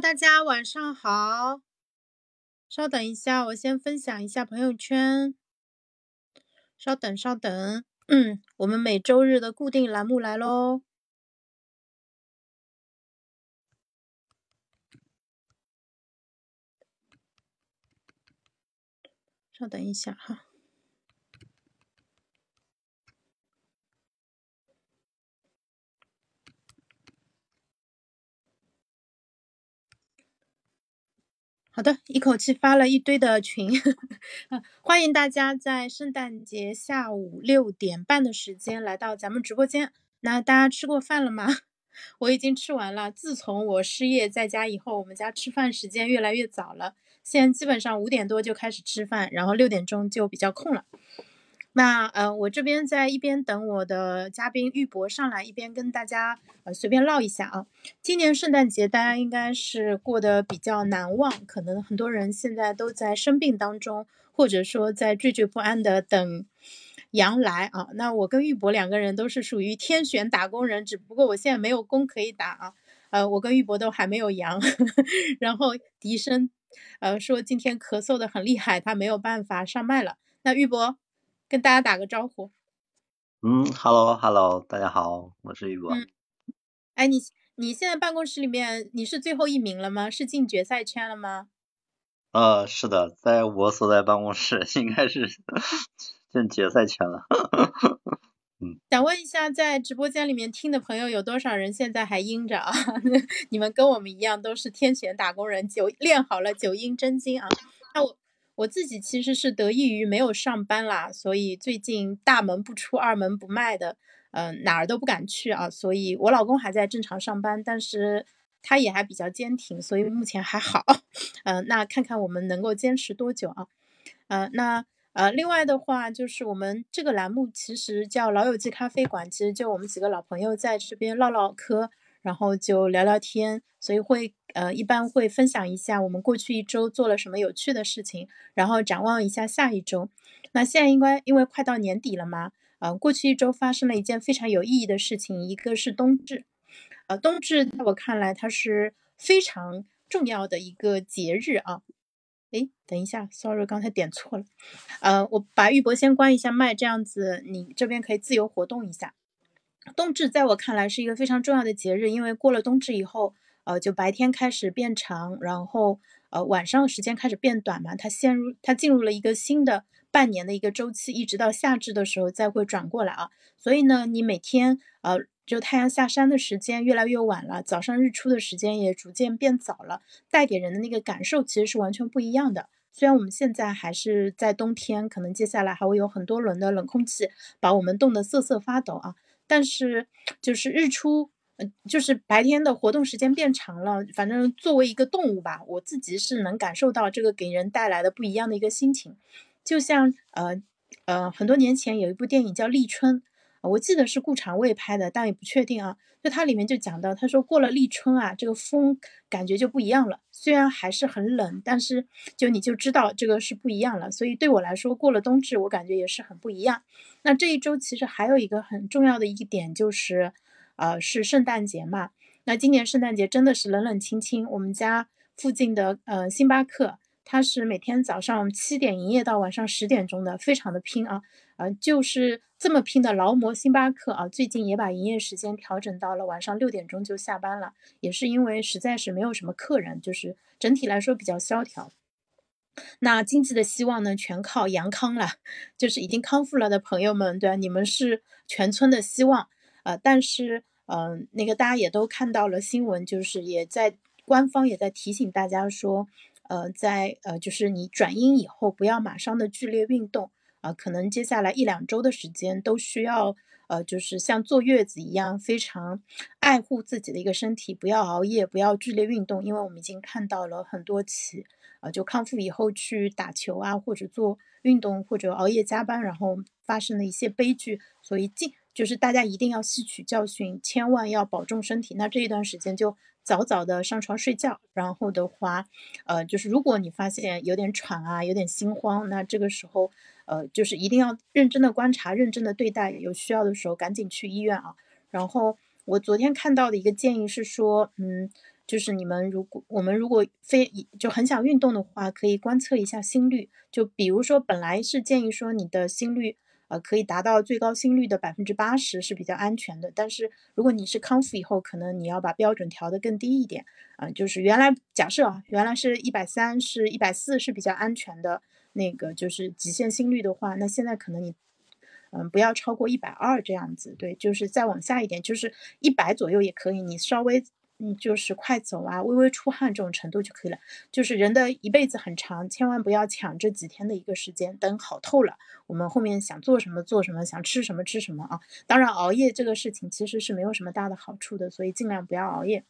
大家晚上好。稍等一下，我先分享一下朋友圈。稍等，稍等。嗯，我们每周日的固定栏目来喽。稍等一下哈。好的，一口气发了一堆的群，欢迎大家在圣诞节下午六点半的时间来到咱们直播间。那大家吃过饭了吗？我已经吃完了。自从我失业在家以后，我们家吃饭时间越来越早了，现在基本上五点多就开始吃饭，然后六点钟就比较空了。那呃，我这边在一边等我的嘉宾玉博上来，一边跟大家呃随便唠一下啊。今年圣诞节大家应该是过得比较难忘，可能很多人现在都在生病当中，或者说在惴惴不安的等羊来啊。那我跟玉博两个人都是属于天选打工人，只不过我现在没有工可以打啊。呃，我跟玉博都还没有阳，然后笛声呃说今天咳嗽的很厉害，他没有办法上麦了。那玉博。跟大家打个招呼。嗯，Hello Hello，大家好，我是玉博。嗯，哎，你你现在办公室里面你是最后一名了吗？是进决赛圈了吗？呃，是的，在我所在办公室应该是进决赛圈了。嗯，想问一下，在直播间里面听的朋友有多少人现在还阴着啊？你们跟我们一样都是天选打工人，九练好了九阴真经啊。那我。我自己其实是得益于没有上班啦，所以最近大门不出二门不迈的，嗯，哪儿都不敢去啊。所以我老公还在正常上班，但是他也还比较坚挺，所以目前还好。嗯，那看看我们能够坚持多久啊？呃，那呃，另外的话就是我们这个栏目其实叫老友记咖啡馆，其实就我们几个老朋友在这边唠唠嗑。然后就聊聊天，所以会呃一般会分享一下我们过去一周做了什么有趣的事情，然后展望一下下一周。那现在应该因为快到年底了嘛，呃，过去一周发生了一件非常有意义的事情，一个是冬至。呃，冬至在我看来它是非常重要的一个节日啊。诶，等一下，sorry，刚才点错了。呃，我把玉博先关一下麦，这样子你这边可以自由活动一下。冬至在我看来是一个非常重要的节日，因为过了冬至以后，呃，就白天开始变长，然后呃晚上的时间开始变短嘛，它陷入它进入了一个新的半年的一个周期，一直到夏至的时候再会转过来啊。所以呢，你每天呃就太阳下山的时间越来越晚了，早上日出的时间也逐渐变早了，带给人的那个感受其实是完全不一样的。虽然我们现在还是在冬天，可能接下来还会有很多轮的冷空气把我们冻得瑟瑟发抖啊。但是，就是日出，呃，就是白天的活动时间变长了。反正作为一个动物吧，我自己是能感受到这个给人带来的不一样的一个心情。就像，呃，呃，很多年前有一部电影叫《立春》。我记得是顾长卫拍的，但也不确定啊。就它里面就讲到，他说过了立春啊，这个风感觉就不一样了。虽然还是很冷，但是就你就知道这个是不一样了。所以对我来说，过了冬至，我感觉也是很不一样。那这一周其实还有一个很重要的一点就是，呃，是圣诞节嘛。那今年圣诞节真的是冷冷清清。我们家附近的呃星巴克，它是每天早上七点营业到晚上十点钟的，非常的拼啊。呃，就是这么拼的劳模星巴克啊，最近也把营业时间调整到了晚上六点钟就下班了，也是因为实在是没有什么客人，就是整体来说比较萧条。那经济的希望呢，全靠阳康了，就是已经康复了的朋友们，对吧？你们是全村的希望。呃，但是，嗯，那个大家也都看到了新闻，就是也在官方也在提醒大家说，呃，在呃，就是你转阴以后，不要马上的剧烈运动。啊，可能接下来一两周的时间都需要，呃，就是像坐月子一样，非常爱护自己的一个身体，不要熬夜，不要剧烈运动，因为我们已经看到了很多起，啊，就康复以后去打球啊，或者做运动，或者熬夜加班，然后发生的一些悲剧，所以尽就是大家一定要吸取教训，千万要保重身体。那这一段时间就早早的上床睡觉，然后的话，呃，就是如果你发现有点喘啊，有点心慌，那这个时候。呃，就是一定要认真的观察，认真的对待，有需要的时候赶紧去医院啊。然后我昨天看到的一个建议是说，嗯，就是你们如果我们如果非就很想运动的话，可以观测一下心率。就比如说，本来是建议说你的心率呃可以达到最高心率的百分之八十是比较安全的。但是如果你是康复以后，可能你要把标准调得更低一点啊。就是原来假设啊，原来是一百三是一百四是比较安全的那个就是极限心率的话，那现在可能你嗯不要超过一百二这样子。对，就是再往下一点，就是一百左右也可以，你稍微。嗯，就是快走啊，微微出汗这种程度就可以了。就是人的一辈子很长，千万不要抢这几天的一个时间，等好透了，我们后面想做什么做什么，想吃什么吃什么啊。当然，熬夜这个事情其实是没有什么大的好处的，所以尽量不要熬夜。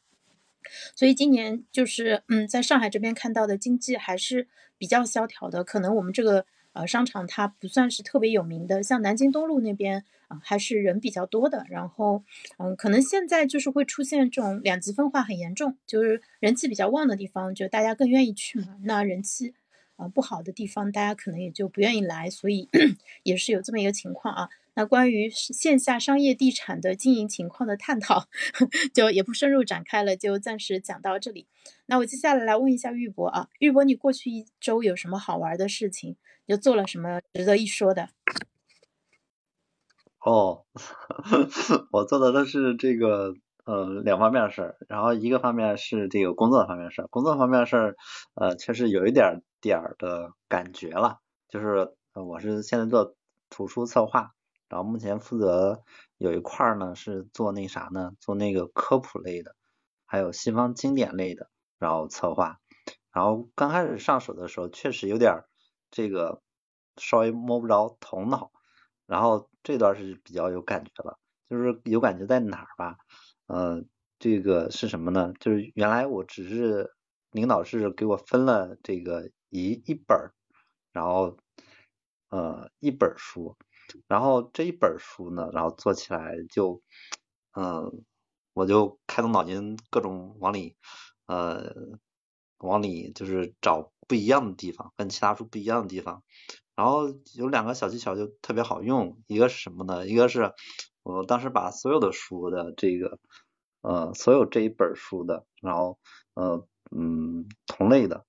所以今年就是嗯，在上海这边看到的经济还是比较萧条的，可能我们这个。呃，商场它不算是特别有名的，像南京东路那边啊，还是人比较多的。然后，嗯，可能现在就是会出现这种两极分化很严重，就是人气比较旺的地方，就大家更愿意去嘛。那人气啊不好的地方，大家可能也就不愿意来，所以 也是有这么一个情况啊。那关于线下商业地产的经营情况的探讨，就也不深入展开了，就暂时讲到这里。那我接下来来问一下玉博啊，玉博，你过去一周有什么好玩的事情？又做了什么值得一说的？哦，我做的都是这个呃两方面的事儿，然后一个方面是这个工作方面事儿，工作方面事儿呃确实有一点点儿的感觉了，就是我是现在做图书策划，然后目前负责有一块呢是做那啥呢，做那个科普类的，还有西方经典类的，然后策划，然后刚开始上手的时候确实有点。这个稍微摸不着头脑，然后这段是比较有感觉了，就是有感觉在哪儿吧？呃，这个是什么呢？就是原来我只是领导是给我分了这个一一本，然后呃一本书，然后这一本书呢，然后做起来就嗯，我就开动脑筋各种往里呃往里就是找。不一样的地方，跟其他书不一样的地方，然后有两个小技巧就特别好用，一个是什么呢？一个是我当时把所有的书的这个呃所有这一本书的，然后呃嗯同类的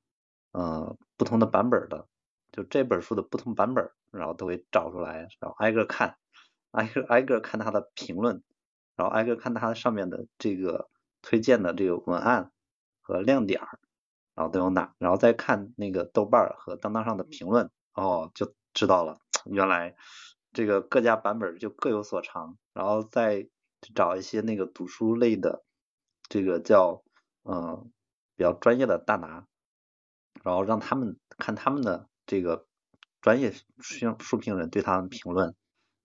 呃不同的版本的，就这本书的不同版本，然后都给找出来，然后挨个看，挨个挨个看它的评论，然后挨个看它上面的这个推荐的这个文案和亮点儿。然后都有哪，然后再看那个豆瓣和当当上的评论，哦，就知道了，原来这个各家版本就各有所长，然后再找一些那个读书类的，这个叫嗯比较专业的大拿，然后让他们看他们的这个专业书书评人对他们评论，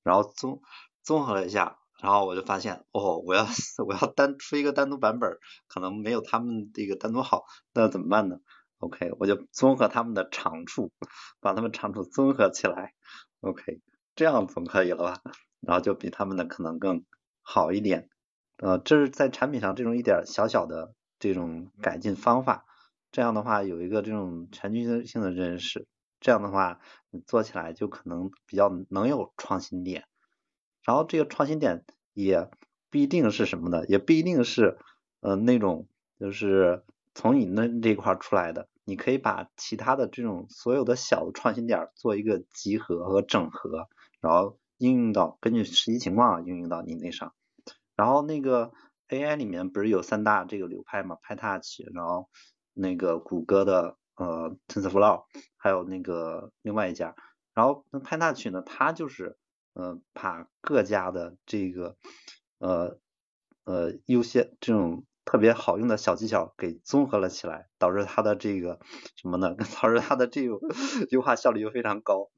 然后综综合了一下。然后我就发现，哦，我要 我要单出一个单独版本，可能没有他们这个单独好，那怎么办呢？OK，我就综合他们的长处，把他们长处综合起来，OK，这样总可以了吧？然后就比他们的可能更好一点。呃，这是在产品上这种一点小小的这种改进方法，这样的话有一个这种全局性的认识，这样的话你做起来就可能比较能有创新点。然后这个创新点也不一定是什么的，也不一定是呃那种就是从你那这块出来的，你可以把其他的这种所有的小的创新点做一个集合和整合，然后应用到根据实际情况应用到你那上。然后那个 AI 里面不是有三大这个流派嘛，PyTorch，然后那个谷歌的呃 TensorFlow，还有那个另外一家，然后那 PyTorch 呢，它就是呃，把各家的这个呃呃优先这种特别好用的小技巧给综合了起来，导致它的这个什么呢？导致它的这个优化效率又非常高。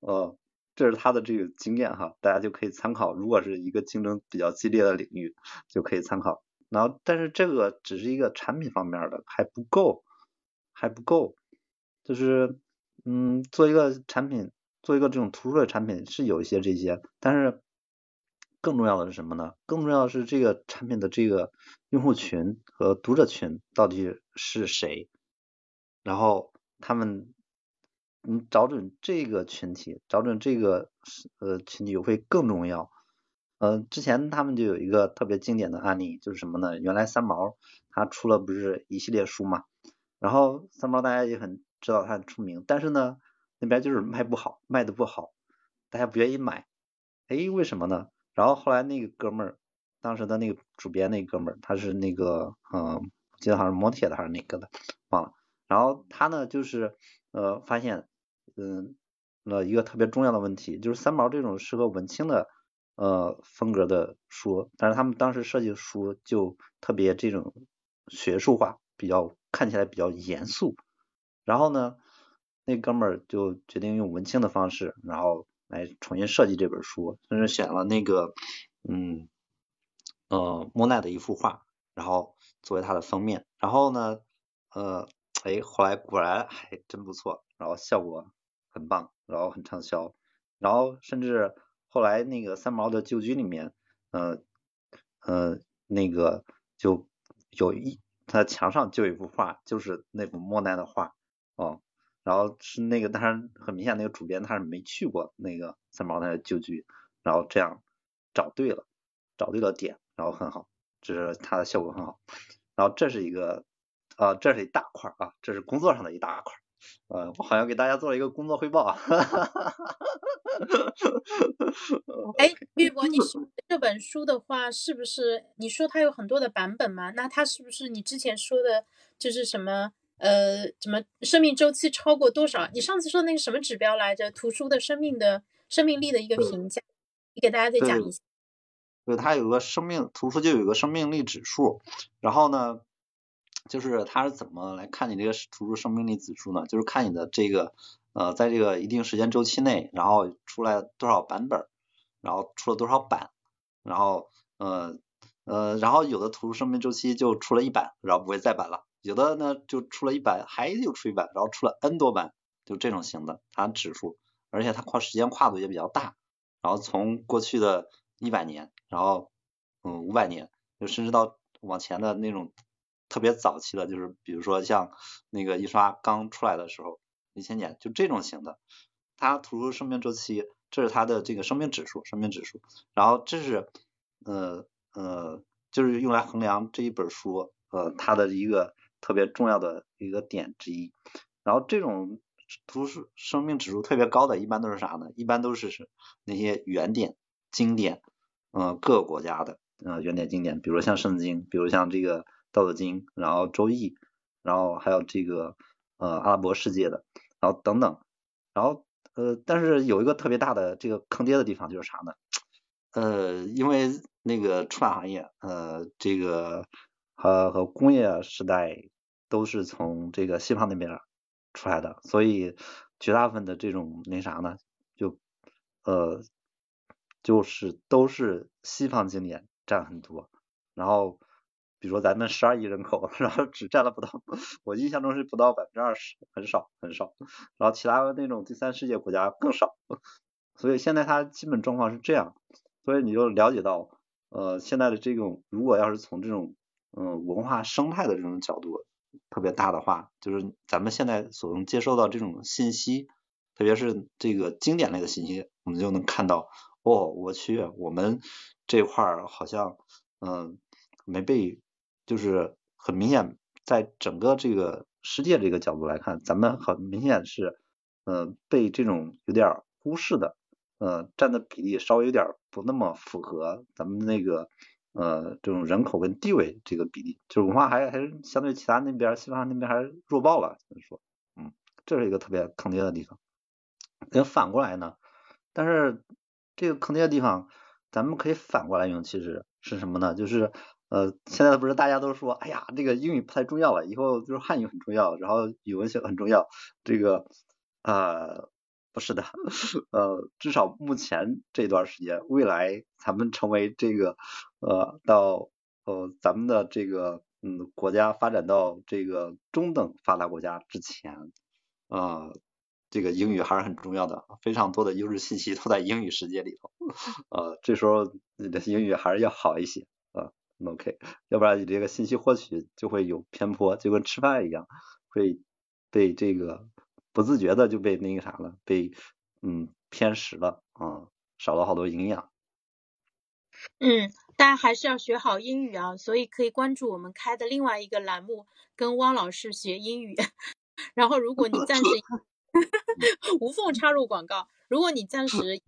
呃，这是它的这个经验哈，大家就可以参考。如果是一个竞争比较激烈的领域，就可以参考。然后，但是这个只是一个产品方面的，还不够，还不够。就是嗯，做一个产品。做一个这种图书类产品是有一些这些，但是更重要的是什么呢？更重要的是这个产品的这个用户群和读者群到底是谁，然后他们嗯找准这个群体，找准这个呃群体会更重要。呃，之前他们就有一个特别经典的案例，就是什么呢？原来三毛他出了不是一系列书嘛，然后三毛大家也很知道他很出名，但是呢那边就是卖不好，卖的不好，大家不愿意买，哎，为什么呢？然后后来那个哥们儿，当时的那个主编那哥们儿，他是那个嗯，记得好像是摩铁的还是哪个的，忘了。然后他呢就是呃发现嗯呃一个特别重要的问题，就是三毛这种适合文青的呃风格的书，但是他们当时设计的书就特别这种学术化，比较看起来比较严肃。然后呢，那哥们儿就决定用文青的方式，然后。来重新设计这本书，甚至选了那个，嗯，呃，莫奈的一幅画，然后作为它的封面。然后呢，呃，哎，后来果然还真不错，然后效果很棒，然后很畅销。然后甚至后来那个三毛的旧居里面，呃，呃，那个就有一，他墙上就有一幅画，就是那幅莫奈的画，哦。然后是那个，当然很明显，那个主编他是没去过那个三毛的旧居，然后这样找对了，找对了点，然后很好，这是它的效果很好。然后这是一个，呃，这是一大块啊，这是工作上的一大块，呃，我好像给大家做了一个工作汇报。哎，玉博，你 这本书的话，是不是你说它有很多的版本嘛？那它是不是你之前说的，就是什么？呃，什么生命周期超过多少？你上次说那个什么指标来着？图书的生命的生命力的一个评价，你给大家再讲一下。对，它有个生命图书就有个生命力指数，然后呢，就是它是怎么来看你这个图书生命力指数呢？就是看你的这个呃，在这个一定时间周期内，然后出来多少版本，然后出了多少版，然后呃呃，然后有的图书生命周期就出了一版，然后不会再版了。有的呢就出了一版，还又出一版，然后出了 N 多版，就这种型的，它指数，而且它跨时间跨度也比较大，然后从过去的一百年，然后嗯五百年，就甚至到往前的那种特别早期的，就是比如说像那个印刷刚出来的时候，一千年，就这种型的，它图书生命周期，这是它的这个生命指数，生命指数，然后这是呃呃就是用来衡量这一本书呃它的一个。特别重要的一个点之一，然后这种图书生命指数特别高的，一般都是啥呢？一般都是是那些原点经典，嗯，各个国家的，嗯，原点经典，比如像圣经，比如像这个道德经，然后周易，然后还有这个呃阿拉伯世界的，然后等等，然后呃，但是有一个特别大的这个坑爹的地方就是啥呢？呃，因为那个出版行业，呃，这个和和工业时代。都是从这个西方那边出来的，所以绝大部分的这种那啥呢，就呃就是都是西方经典占很多，然后比如说咱们十二亿人口，然后只占了不到，我印象中是不到百分之二十，很少很少，然后其他的那种第三世界国家更少，所以现在它基本状况是这样，所以你就了解到呃现在的这种如果要是从这种嗯文化生态的这种角度。特别大的话，就是咱们现在所能接收到这种信息，特别是这个经典类的信息，我们就能看到，哦，我去，我们这块儿好像，嗯，没被，就是很明显，在整个这个世界这个角度来看，咱们很明显是，嗯，被这种有点忽视的，呃，占的比例稍微有点不那么符合咱们那个。呃，这种人口跟地位这个比例，就是文化还还是相对其他那边西方那边还是弱爆了，怎么说？嗯，这是一个特别坑爹的地方。那反过来呢？但是这个坑爹的地方，咱们可以反过来用，其实是什么呢？就是呃，现在不是大家都说，哎呀，这个英语不太重要了，以后就是汉语很重要，然后语文学很重要，这个啊。不是的，呃，至少目前这段时间，未来咱们成为这个呃到呃咱们的这个嗯国家发展到这个中等发达国家之前，啊，这个英语还是很重要的，非常多的优质信息都在英语世界里头，呃，这时候你的英语还是要好一些，OK，要不然你这个信息获取就会有偏颇，就跟吃饭一样，会被这个。不自觉的就被那个啥了，被嗯偏食了啊，少了好多营养。嗯，大家还是要学好英语啊，所以可以关注我们开的另外一个栏目，跟汪老师学英语。然后，如果你暂时 无缝插入广告，如果你暂时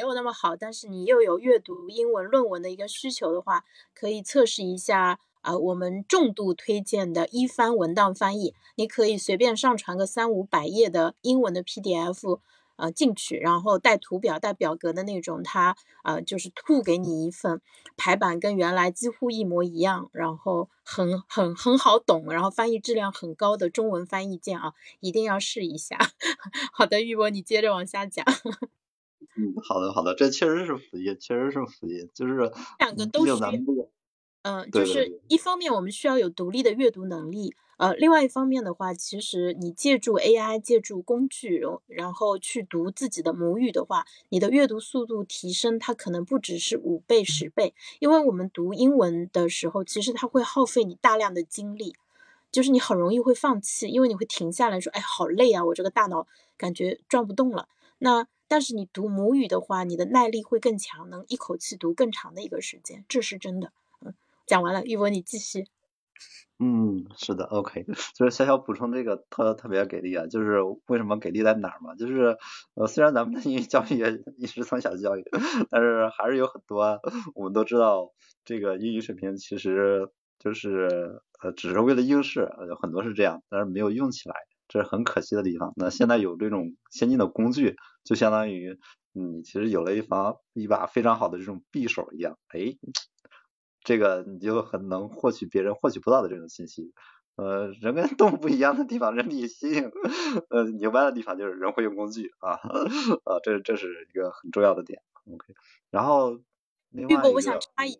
没有那么好，但是你又有阅读英文论文的一个需求的话，可以测试一下啊，我们重度推荐的一番文档翻译，你可以随便上传个三五百页的英文的 PDF。呃，进去，然后带图表、带表格的那种，它呃就是吐给你一份排版，跟原来几乎一模一样，然后很很很好懂，然后翻译质量很高的中文翻译件啊，一定要试一下。好的，玉博，你接着往下讲。嗯，好的好的，这确实是福音，确实是福音，就是两个都需要。嗯，就是一方面我们需要有独立的阅读能力。呃，另外一方面的话，其实你借助 AI、借助工具，然后去读自己的母语的话，你的阅读速度提升，它可能不只是五倍、十倍。因为我们读英文的时候，其实它会耗费你大量的精力，就是你很容易会放弃，因为你会停下来说：“哎，好累啊，我这个大脑感觉转不动了。”那但是你读母语的话，你的耐力会更强，能一口气读更长的一个时间，这是真的。嗯，讲完了，玉博你继续。嗯，是的，OK，就是小小补充这个特特别给力啊，就是为什么给力在哪儿嘛？就是呃，虽然咱们的英语教育也一直从小教育，但是还是有很多我们都知道这个英语水平其实就是呃只是为了应试，有很多是这样，但是没有用起来，这是很可惜的地方。那现在有这种先进的工具，就相当于你其实有了一把一把非常好的这种匕首一样，哎。这个你就很能获取别人获取不到的这种信息，呃，人跟动物不一样的地方，人理性，呃，牛掰的地方就是人会用工具啊，啊，这这是一个很重要的点，OK。然后，另外我想插一，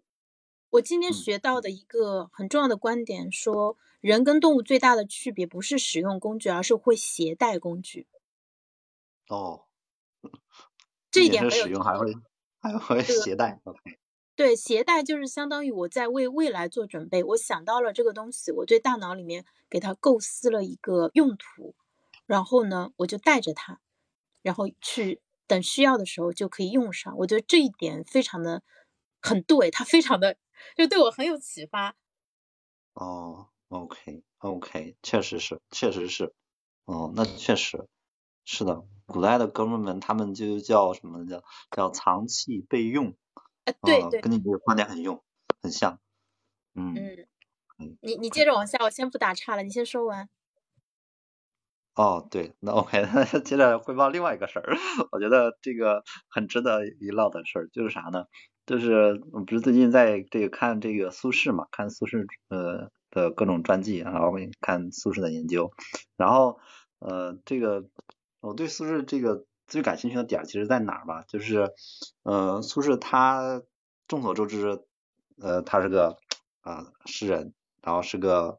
我今天学到的一个很重要的观点，说人跟动物最大的区别不是使用工具，而是会携带工具。哦，这一点使用还会还会携带，OK。对，携带就是相当于我在为未来做准备。我想到了这个东西，我对大脑里面给它构思了一个用途，然后呢，我就带着它，然后去等需要的时候就可以用上。我觉得这一点非常的很对，它非常的就对我很有启发。哦，OK，OK，确实是，确实是，哦，那确实是的。古代的哥们们，他们就叫什么叫叫藏器备用。对对，跟你这个观点很用，很像。嗯嗯，你你接着往下，我先不打岔了，你先说完。哦，对，那 OK，接着汇报另外一个事儿，我觉得这个很值得一唠的事儿，就是啥呢？就是我不是最近在这个看这个苏轼嘛，看苏轼呃的各种传记，然后看苏轼的研究，然后呃这个我对苏轼这个。最感兴趣的点其实在哪儿吧？就是，呃，苏轼他众所周知，呃，他是个啊诗人，然后是个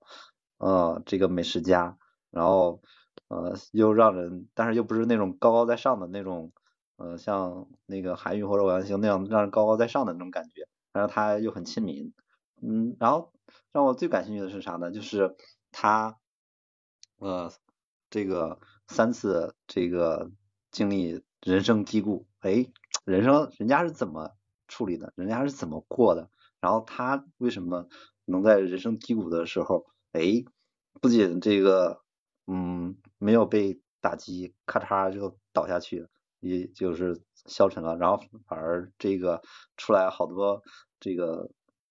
呃这个美食家，然后呃又让人，但是又不是那种高高在上的那种，呃像那个韩愈或者欧阳修那样让人高高在上的那种感觉，然后他又很亲民，嗯，然后让我最感兴趣的是啥呢？就是他呃这个三次这个。经历人生低谷，哎，人生人家是怎么处理的？人家是怎么过的？然后他为什么能在人生低谷的时候，哎，不仅这个，嗯，没有被打击，咔嚓就倒下去，也就是消沉了，然后反而这个出来好多这个，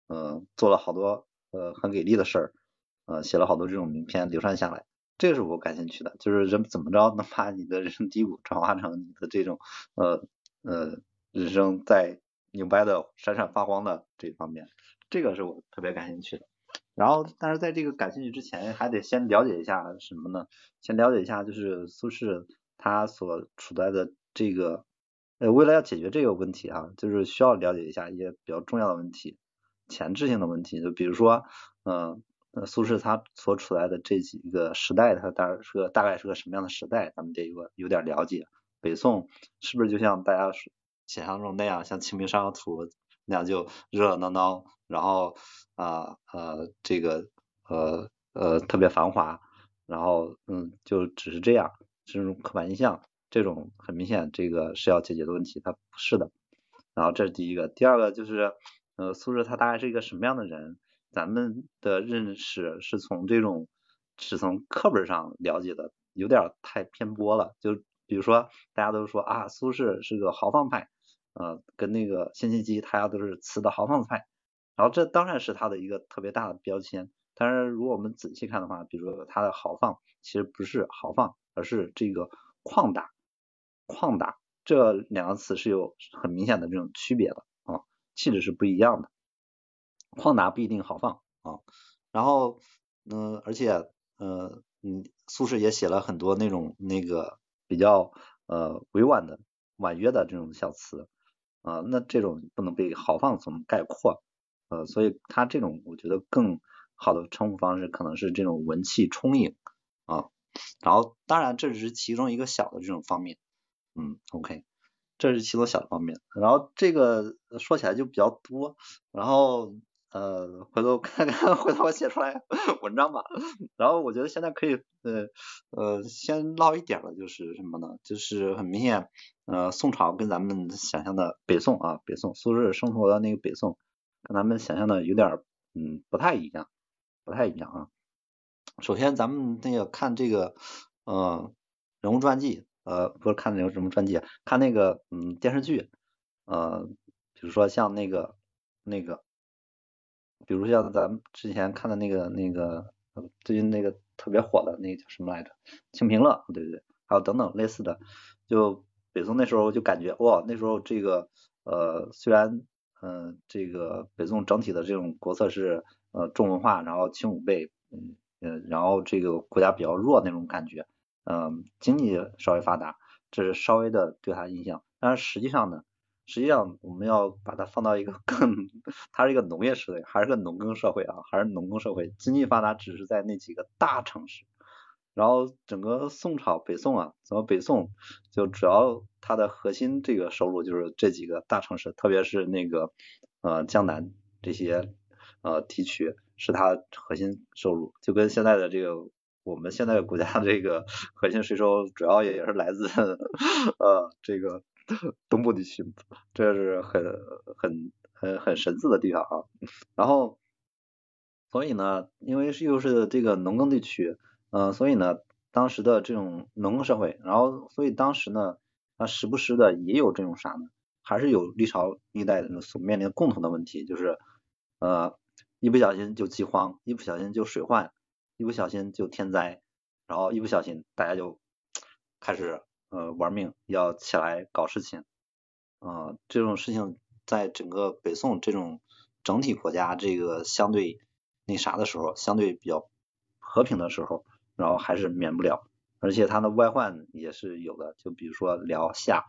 呃，做了好多呃很给力的事儿，呃，写了好多这种名篇流传下来。这是我感兴趣的，就是人怎么着能把你的人生低谷转化成你的这种呃呃人生在牛掰的闪闪发光的这一方面，这个是我特别感兴趣的。然后，但是在这个感兴趣之前，还得先了解一下什么呢？先了解一下就是苏轼他所处在的这个呃，为了要解决这个问题啊，就是需要了解一下一些比较重要的问题，前置性的问题，就比如说嗯。那苏轼他所处在的这几个时代，他当然是个大概是个什么样的时代，咱们得有个有点了解。北宋是不是就像大家想象中那样，像清明上河图那样就热热闹闹，然后啊呃这个呃呃特别繁华，然后嗯就只是这样，这种刻板印象，这种很明显这个是要解决的问题，它不是的。然后这是第一个，第二个就是呃，苏轼他大概是一个什么样的人，咱们的认识是从这种是从课本上了解的，有点太偏颇了。就比如说，大家都说啊，苏轼是个豪放派，呃，跟那个辛弃疾，他家都是词的豪放派。然后这当然是他的一个特别大的标签。但是如果我们仔细看的话，比如说他的豪放，其实不是豪放，而是这个旷达。旷达这两个词是有很明显的这种区别的啊，气质是不一样的。旷达不一定豪放啊。然后嗯，而且呃嗯，苏轼也写了很多那种那个比较呃委婉的婉约的这种小词啊，那这种不能被豪放所概括。呃，所以他这种我觉得更好的称呼方式可能是这种文气充盈啊，然后当然这只是其中一个小的这种方面，嗯，OK，这是其中小的方面，然后这个说起来就比较多，然后呃回头看看 回头我写出来 文章吧，然后我觉得现在可以呃呃先唠一点了就是什么呢？就是很明显呃宋朝跟咱们想象的北宋啊北宋苏轼生活的那个北宋。跟咱们想象的有点嗯不太一样，不太一样啊。首先咱们那个看这个呃人物传记，呃不是看那个什么传记，看那个嗯电视剧，呃比如说像那个那个，比如像咱们之前看的那个那个最近那个特别火的那个叫什么来着，《清平乐》对不对？还有等等类似的，就北宋那时候就感觉哇那时候这个呃虽然。嗯，这个北宋整体的这种国策是呃重文化，然后轻武备，嗯嗯，然后这个国家比较弱那种感觉，嗯，经济稍微发达，这是稍微的对他印象。但是实际上呢，实际上我们要把它放到一个 更，它是一个农业社会，还是个农耕社会啊，还是农耕社会，经济发达只是在那几个大城市。然后整个宋朝北宋啊，整个北宋就主要它的核心这个收入就是这几个大城市，特别是那个呃江南这些呃地区是它核心收入，就跟现在的这个我们现在国家这个 核心税收主要也是来自呃这个 东部地区，这是很很很很神似的地方啊。然后所以呢，因为是又是这个农耕地区。嗯，所以呢，当时的这种农耕社会，然后所以当时呢，啊时不时的也有这种啥呢，还是有历朝历代所面临的共同的问题，就是呃一不小心就饥荒，一不小心就水患，一不小心就天灾，然后一不小心大家就开始呃玩命要起来搞事情，啊这种事情在整个北宋这种整体国家这个相对那啥的时候，相对比较和平的时候。然后还是免不了，而且他的外患也是有的，就比如说辽夏，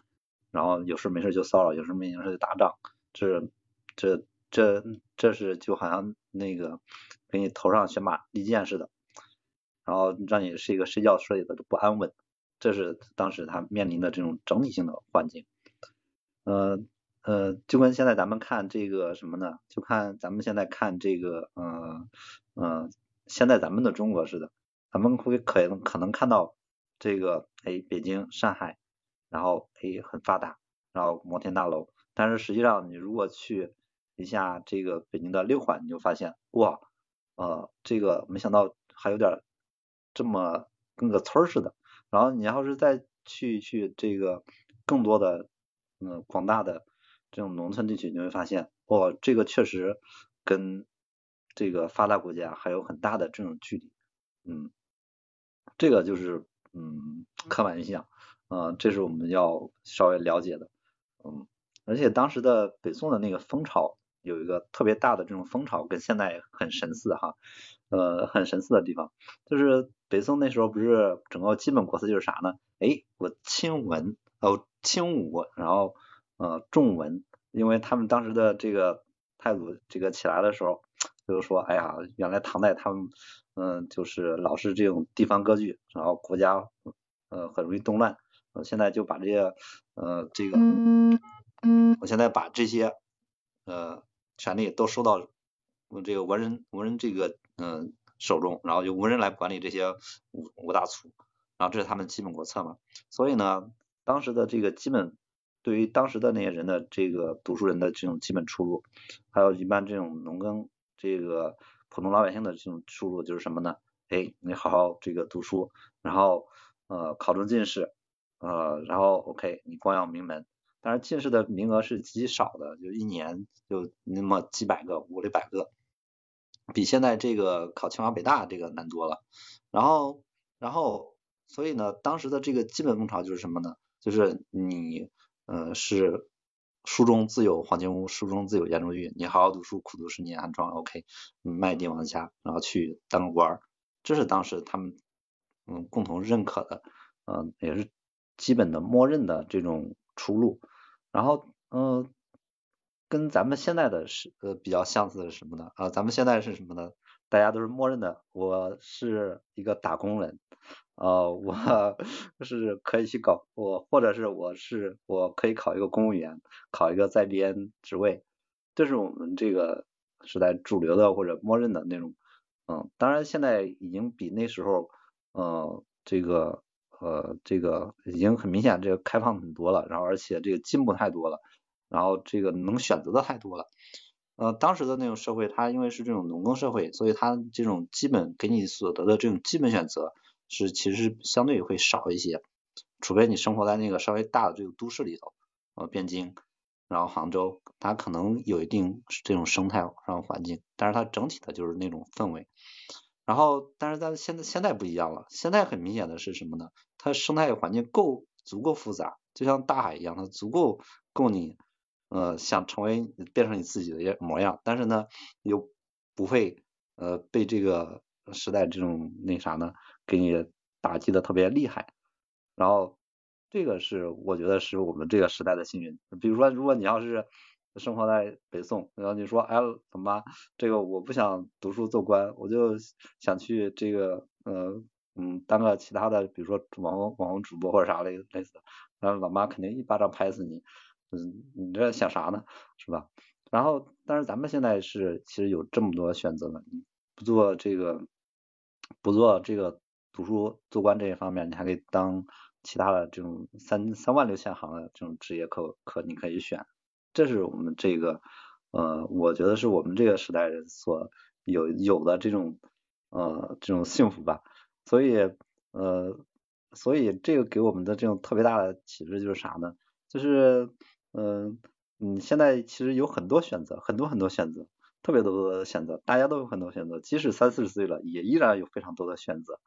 然后有事没事就骚扰，有事没事就打仗，这这这这是就好像那个给你头上悬把利剑似的，然后让你是一个睡觉睡的都不安稳，这是当时他面临的这种整体性的环境，呃呃，就跟现在咱们看这个什么呢？就看咱们现在看这个，嗯嗯，现在咱们的中国似的。咱们会可能可能看到这个，哎，北京、上海，然后哎很发达，然后摩天大楼，但是实际上你如果去一下这个北京的六环，你就发现哇，呃，这个没想到还有点这么跟个村儿似的。然后你要是再去去这个更多的嗯广大的这种农村地区，你会发现哇，这个确实跟这个发达国家还有很大的这种距离，嗯。这个就是嗯刻板印象，呃，这是我们要稍微了解的，嗯，而且当时的北宋的那个风潮有一个特别大的这种风潮，跟现在很神似哈，呃，很神似的地方，就是北宋那时候不是整个基本国策就是啥呢？哎，我轻文哦轻武，然后呃重文，因为他们当时的这个太祖这个起来的时候，就是说，哎呀，原来唐代他们。嗯，就是老是这种地方割据，然后国家呃很容易动乱。我现在就把这些呃这个，我现在把这些呃权利都收到我这个文人文人这个嗯手中，然后由文人来管理这些五五大粗，然后这是他们基本国策嘛。所以呢，当时的这个基本对于当时的那些人的这个读书人的这种基本出路，还有一般这种农耕这个普通老百姓的这种出路就是什么呢？哎，你好好这个读书，然后呃考中进士，呃然后 OK 你光耀名门，但是进士的名额是极少的，就一年就那么几百个五六百个，比现在这个考清华北大这个难多了。然后然后所以呢，当时的这个基本风潮就是什么呢？就是你。呃，是书中自有黄金屋，书中自有颜如玉。你好好读书，苦读十年，安装 OK，卖地王家，然后去当个官儿，这是当时他们嗯共同认可的，嗯，也是基本的默认的这种出路。然后嗯，跟咱们现在的是呃比较相似的是什么呢？啊，咱们现在是什么呢？大家都是默认的，我是一个打工人。呃，我 是可以去搞我，或者是我是我可以考一个公务员，考一个在编职位，这是我们这个时代主流的或者默认的那种，嗯，当然现在已经比那时候，呃，这个呃这个已经很明显这个开放很多了，然后而且这个进步太多了，然后这个能选择的太多了，呃，当时的那种社会，它因为是这种农耕社会，所以它这种基本给你所得的这种基本选择。是，其实相对会少一些，除非你生活在那个稍微大的这个都市里头，呃，汴京，然后杭州，它可能有一定这种生态上环境，但是它整体的就是那种氛围。然后，但是咱现在现在不一样了，现在很明显的是什么呢？它生态环境够足够复杂，就像大海一样，它足够够你，呃，想成为变成你自己的模样，但是呢，又不会呃被这个时代这种那啥呢？给你打击的特别厉害，然后这个是我觉得是我们这个时代的幸运。比如说，如果你要是生活在北宋，然后你说，哎，怎么这个我不想读书做官，我就想去这个，呃，嗯，当个其他的，比如说网红网红主播或者啥类类似的，然后老妈肯定一巴掌拍死你，嗯你这想啥呢，是吧？然后，但是咱们现在是其实有这么多选择了，你不做这个，不做这个。读书做官这一方面，你还可以当其他的这种三三万六千行的这种职业可可你可以选，这是我们这个呃，我觉得是我们这个时代人所有有的这种呃这种幸福吧。所以呃，所以这个给我们的这种特别大的启示就是啥呢？就是嗯嗯，现在其实有很多选择，很多很多选择，特别多的选择，大家都有很多选择，即使三四十岁了，也依然有非常多的选择。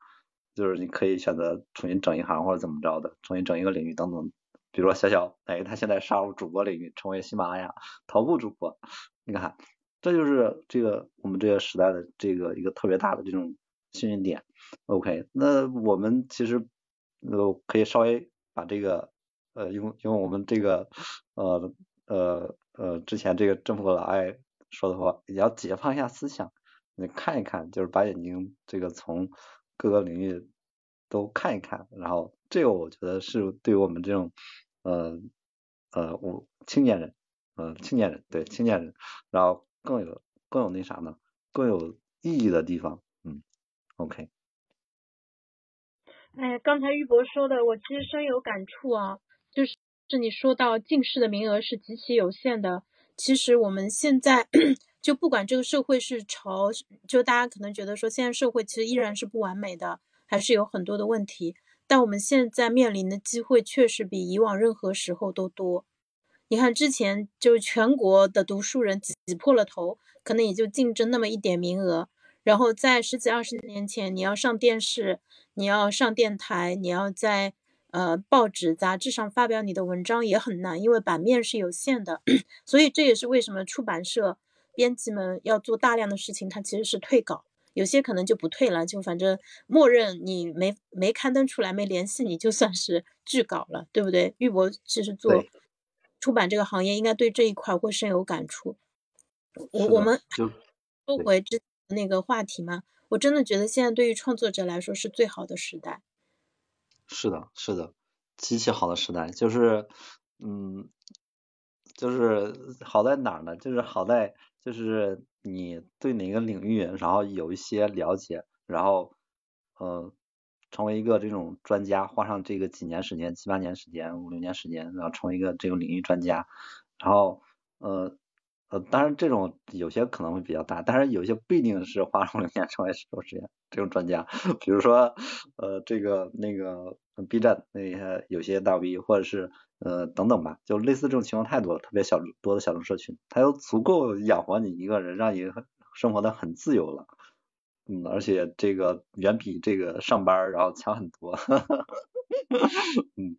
就是你可以选择重新整一行或者怎么着的，重新整一个领域等等。比如说小小，哎，他现在杀入主播领域，成为喜马拉雅头部主播。你看，这就是这个我们这个时代的这个一个特别大的这种幸运点。OK，那我们其实呃可以稍微把这个呃用用我们这个呃呃呃之前这个政府老爱说的话，也要解放一下思想，你看一看，就是把眼睛这个从。各个领域都看一看，然后这个我觉得是对我们这种呃呃我青年人，呃青年人对青年人，然后更有更有那啥呢，更有意义的地方，嗯，OK。哎，刚才玉博说的，我其实深有感触啊，就是是你说到进士的名额是极其有限的，其实我们现在。就不管这个社会是朝，就大家可能觉得说，现在社会其实依然是不完美的，还是有很多的问题。但我们现在面临的机会确实比以往任何时候都多。你看，之前就全国的读书人挤破了头，可能也就竞争那么一点名额。然后在十几二十年前，你要上电视，你要上电台，你要在呃报纸杂志上发表你的文章也很难，因为版面是有限的。所以这也是为什么出版社。编辑们要做大量的事情，它其实是退稿，有些可能就不退了，就反正默认你没没刊登出来，没联系你就算是拒稿了，对不对？玉博其实做出版这个行业，应该对这一块会深有感触。我我们说回之那个话题嘛，我真的觉得现在对于创作者来说是最好的时代。是的，是的，极其好的时代，就是嗯，就是好在哪儿呢？就是好在。就是你对哪个领域，然后有一些了解，然后，呃，成为一个这种专家，花上这个几年时间，七八年时间，五六年时间，然后成为一个这个领域专家，然后呃呃，当然这种有些可能会比较大，但是有些不一定是花了五六年成为十多时间这种专家，比如说呃这个那个 B 站那些有些大 V 或者是呃等等吧，就类似这种情况太多了，特别小多的小众社群，它又足够养活你一个人，让你生活的很自由了。嗯，而且这个远比这个上班然后强很多。嗯，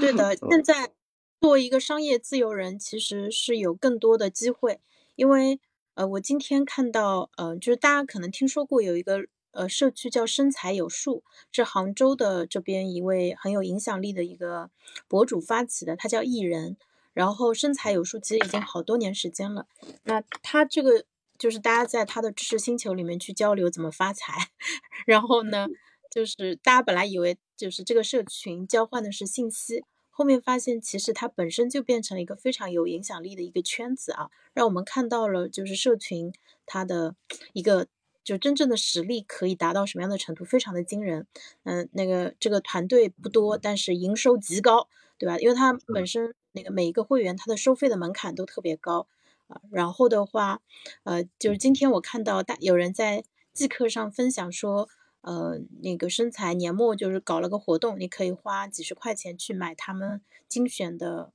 对的，现在作为一个商业自由人，其实是有更多的机会，因为呃，我今天看到呃，就是大家可能听说过有一个呃社区叫身材有数，是杭州的这边一位很有影响力的一个博主发起的，他叫艺人，然后身材有数其实已经好多年时间了，那他这个。就是大家在他的知识星球里面去交流怎么发财，然后呢，就是大家本来以为就是这个社群交换的是信息，后面发现其实它本身就变成了一个非常有影响力的一个圈子啊，让我们看到了就是社群它的一个就真正的实力可以达到什么样的程度，非常的惊人。嗯，那个这个团队不多，但是营收极高，对吧？因为它本身那个每一个会员它的收费的门槛都特别高。啊，然后的话，呃，就是今天我看到大有人在即刻上分享说，呃，那个身材年末就是搞了个活动，你可以花几十块钱去买他们精选的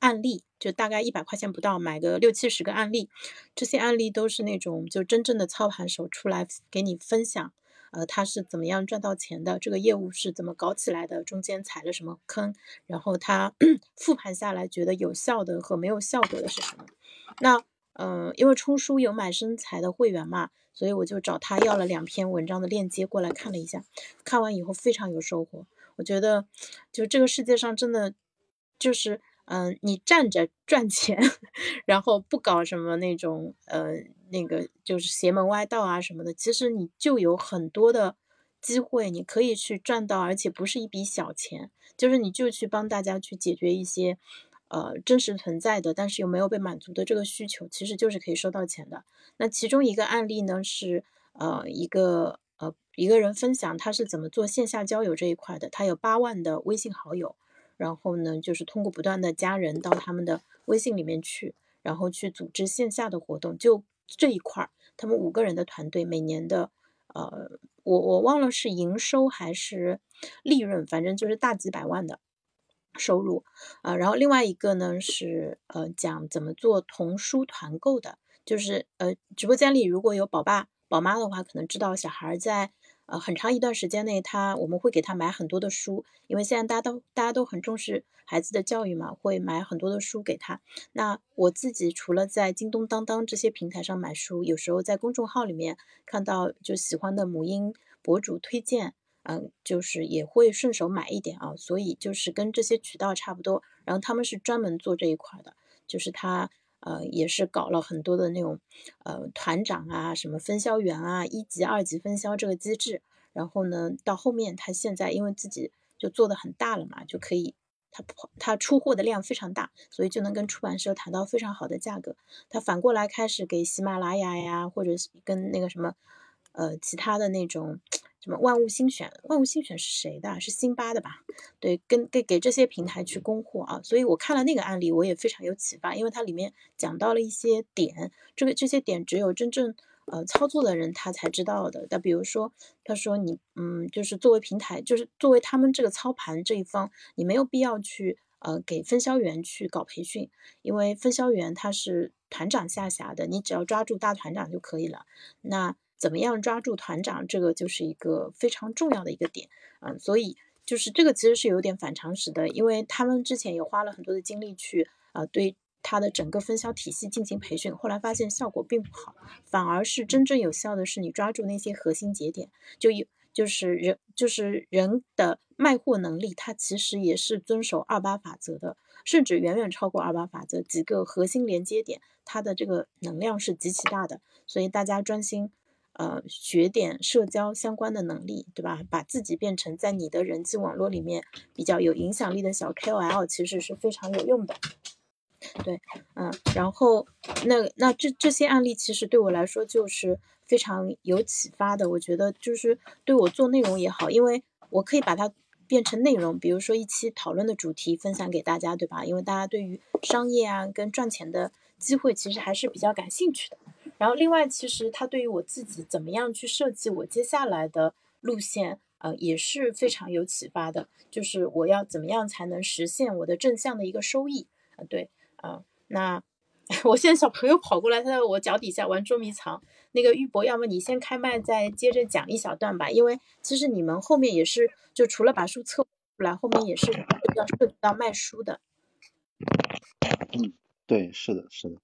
案例，就大概一百块钱不到，买个六七十个案例，这些案例都是那种就真正的操盘手出来给你分享，呃，他是怎么样赚到钱的，这个业务是怎么搞起来的，中间踩了什么坑，然后他 复盘下来觉得有效的和没有效果的是什么。那，嗯，因为冲叔有买身材的会员嘛，所以我就找他要了两篇文章的链接过来看了一下，看完以后非常有收获。我觉得，就这个世界上真的，就是，嗯，你站着赚钱，然后不搞什么那种，呃，那个就是邪门歪道啊什么的，其实你就有很多的机会，你可以去赚到，而且不是一笔小钱，就是你就去帮大家去解决一些。呃，真实存在的，但是又没有被满足的这个需求，其实就是可以收到钱的。那其中一个案例呢，是呃一个呃一个人分享他是怎么做线下交友这一块的。他有八万的微信好友，然后呢，就是通过不断的加人到他们的微信里面去，然后去组织线下的活动。就这一块儿，他们五个人的团队每年的呃，我我忘了是营收还是利润，反正就是大几百万的。收入啊，然后另外一个呢是呃讲怎么做童书团购的，就是呃直播间里如果有宝爸宝妈的话，可能知道小孩在呃很长一段时间内，他我们会给他买很多的书，因为现在大家都大家都很重视孩子的教育嘛，会买很多的书给他。那我自己除了在京东、当当这些平台上买书，有时候在公众号里面看到就喜欢的母婴博主推荐。嗯，就是也会顺手买一点啊，所以就是跟这些渠道差不多。然后他们是专门做这一块的，就是他呃也是搞了很多的那种呃团长啊、什么分销员啊、一级、二级分销这个机制。然后呢，到后面他现在因为自己就做的很大了嘛，就可以他他出货的量非常大，所以就能跟出版社谈到非常好的价格。他反过来开始给喜马拉雅呀，或者跟那个什么呃其他的那种。什么万物新选？万物新选是谁的？是辛巴的吧？对，跟给给这些平台去供货啊。所以我看了那个案例，我也非常有启发，因为它里面讲到了一些点，这个这些点只有真正呃操作的人他才知道的。那比如说，他说你嗯，就是作为平台，就是作为他们这个操盘这一方，你没有必要去呃给分销员去搞培训，因为分销员他是团长下辖的，你只要抓住大团长就可以了。那怎么样抓住团长，这个就是一个非常重要的一个点啊，所以就是这个其实是有点反常识的，因为他们之前也花了很多的精力去啊对他的整个分销体系进行培训，后来发现效果并不好，反而是真正有效的是你抓住那些核心节点，就有就是人就是人的卖货能力，它其实也是遵守二八法则的，甚至远远超过二八法则，几个核心连接点，它的这个能量是极其大的，所以大家专心。呃，学点社交相关的能力，对吧？把自己变成在你的人际网络里面比较有影响力的小 KOL，其实是非常有用的。对，嗯，然后那那这这些案例其实对我来说就是非常有启发的。我觉得就是对我做内容也好，因为我可以把它变成内容，比如说一期讨论的主题分享给大家，对吧？因为大家对于商业啊跟赚钱的机会其实还是比较感兴趣的。然后另外，其实它对于我自己怎么样去设计我接下来的路线，呃，也是非常有启发的。就是我要怎么样才能实现我的正向的一个收益啊？对，啊，那 我现在小朋友跑过来，他在我脚底下玩捉迷藏。那个玉博，要么你先开麦，再接着讲一小段吧。因为其实你们后面也是，就除了把书测出来，后面也是要涉及到卖书的。嗯，对，是的，是的。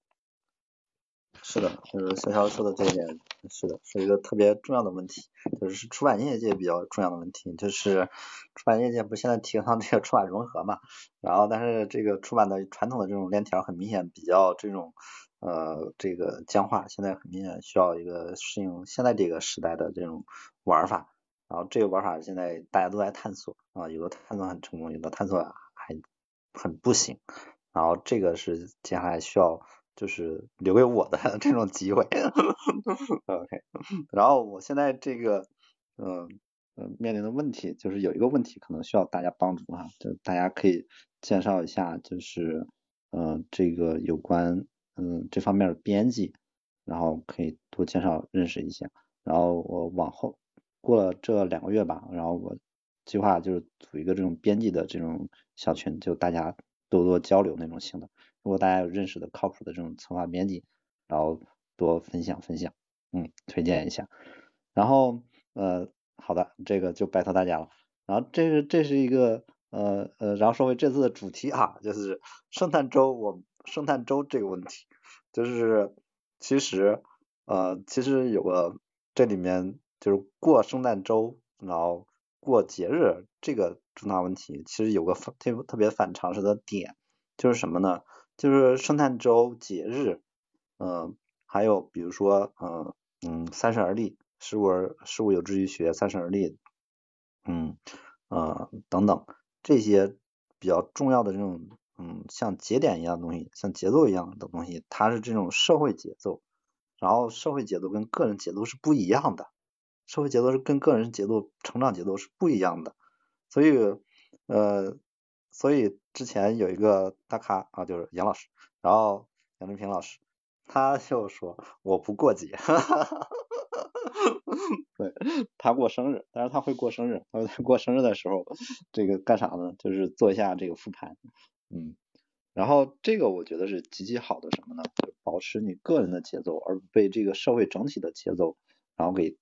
是的，就是潇潇说的这一点，是的，是一个特别重要的问题，就是出版业界比较重要的问题，就是出版业界不现在提倡这个出版融合嘛，然后但是这个出版的传统的这种链条很明显比较这种呃这个僵化，现在很明显需要一个适应现在这个时代的这种玩法，然后这个玩法现在大家都在探索啊，有的探索很成功，有的探索还很不行，然后这个是接下来需要。就是留给我的 这种机会，OK。然后我现在这个，嗯嗯，面临的问题就是有一个问题可能需要大家帮助哈，就大家可以介绍一下，就是嗯这个有关嗯这方面的编辑，然后可以多介绍认识一下。然后我往后过了这两个月吧，然后我计划就是组一个这种编辑的这种小群，就大家多多交流那种型的。如果大家有认识的靠谱的这种策划编辑，然后多分享分享，嗯，推荐一下。然后呃，好的，这个就拜托大家了。然后这是这是一个呃呃，然后说回这次的主题啊，就是圣诞周，我圣诞周这个问题，就是其实呃其实有个这里面就是过圣诞周，然后过节日这个重大问题，其实有个特特别反常识的点，就是什么呢？就是圣诞周节日，嗯，还有比如说，嗯嗯，三十而立，十五而十五有志于学，三十而立，嗯呃等等这些比较重要的这种，嗯，像节点一样的东西，像节奏一样的东西，它是这种社会节奏，然后社会节奏跟个人节奏是不一样的，社会节奏是跟个人节奏、成长节奏是不一样的，所以呃。所以之前有一个大咖啊，就是杨老师，然后杨振平老师，他就说我不过节，哈哈哈对他过生日，但是他会过生日，他在过生日的时候，这个干啥呢？就是做一下这个复盘，嗯，然后这个我觉得是极其好的什么呢？就保持你个人的节奏，而不被这个社会整体的节奏然后给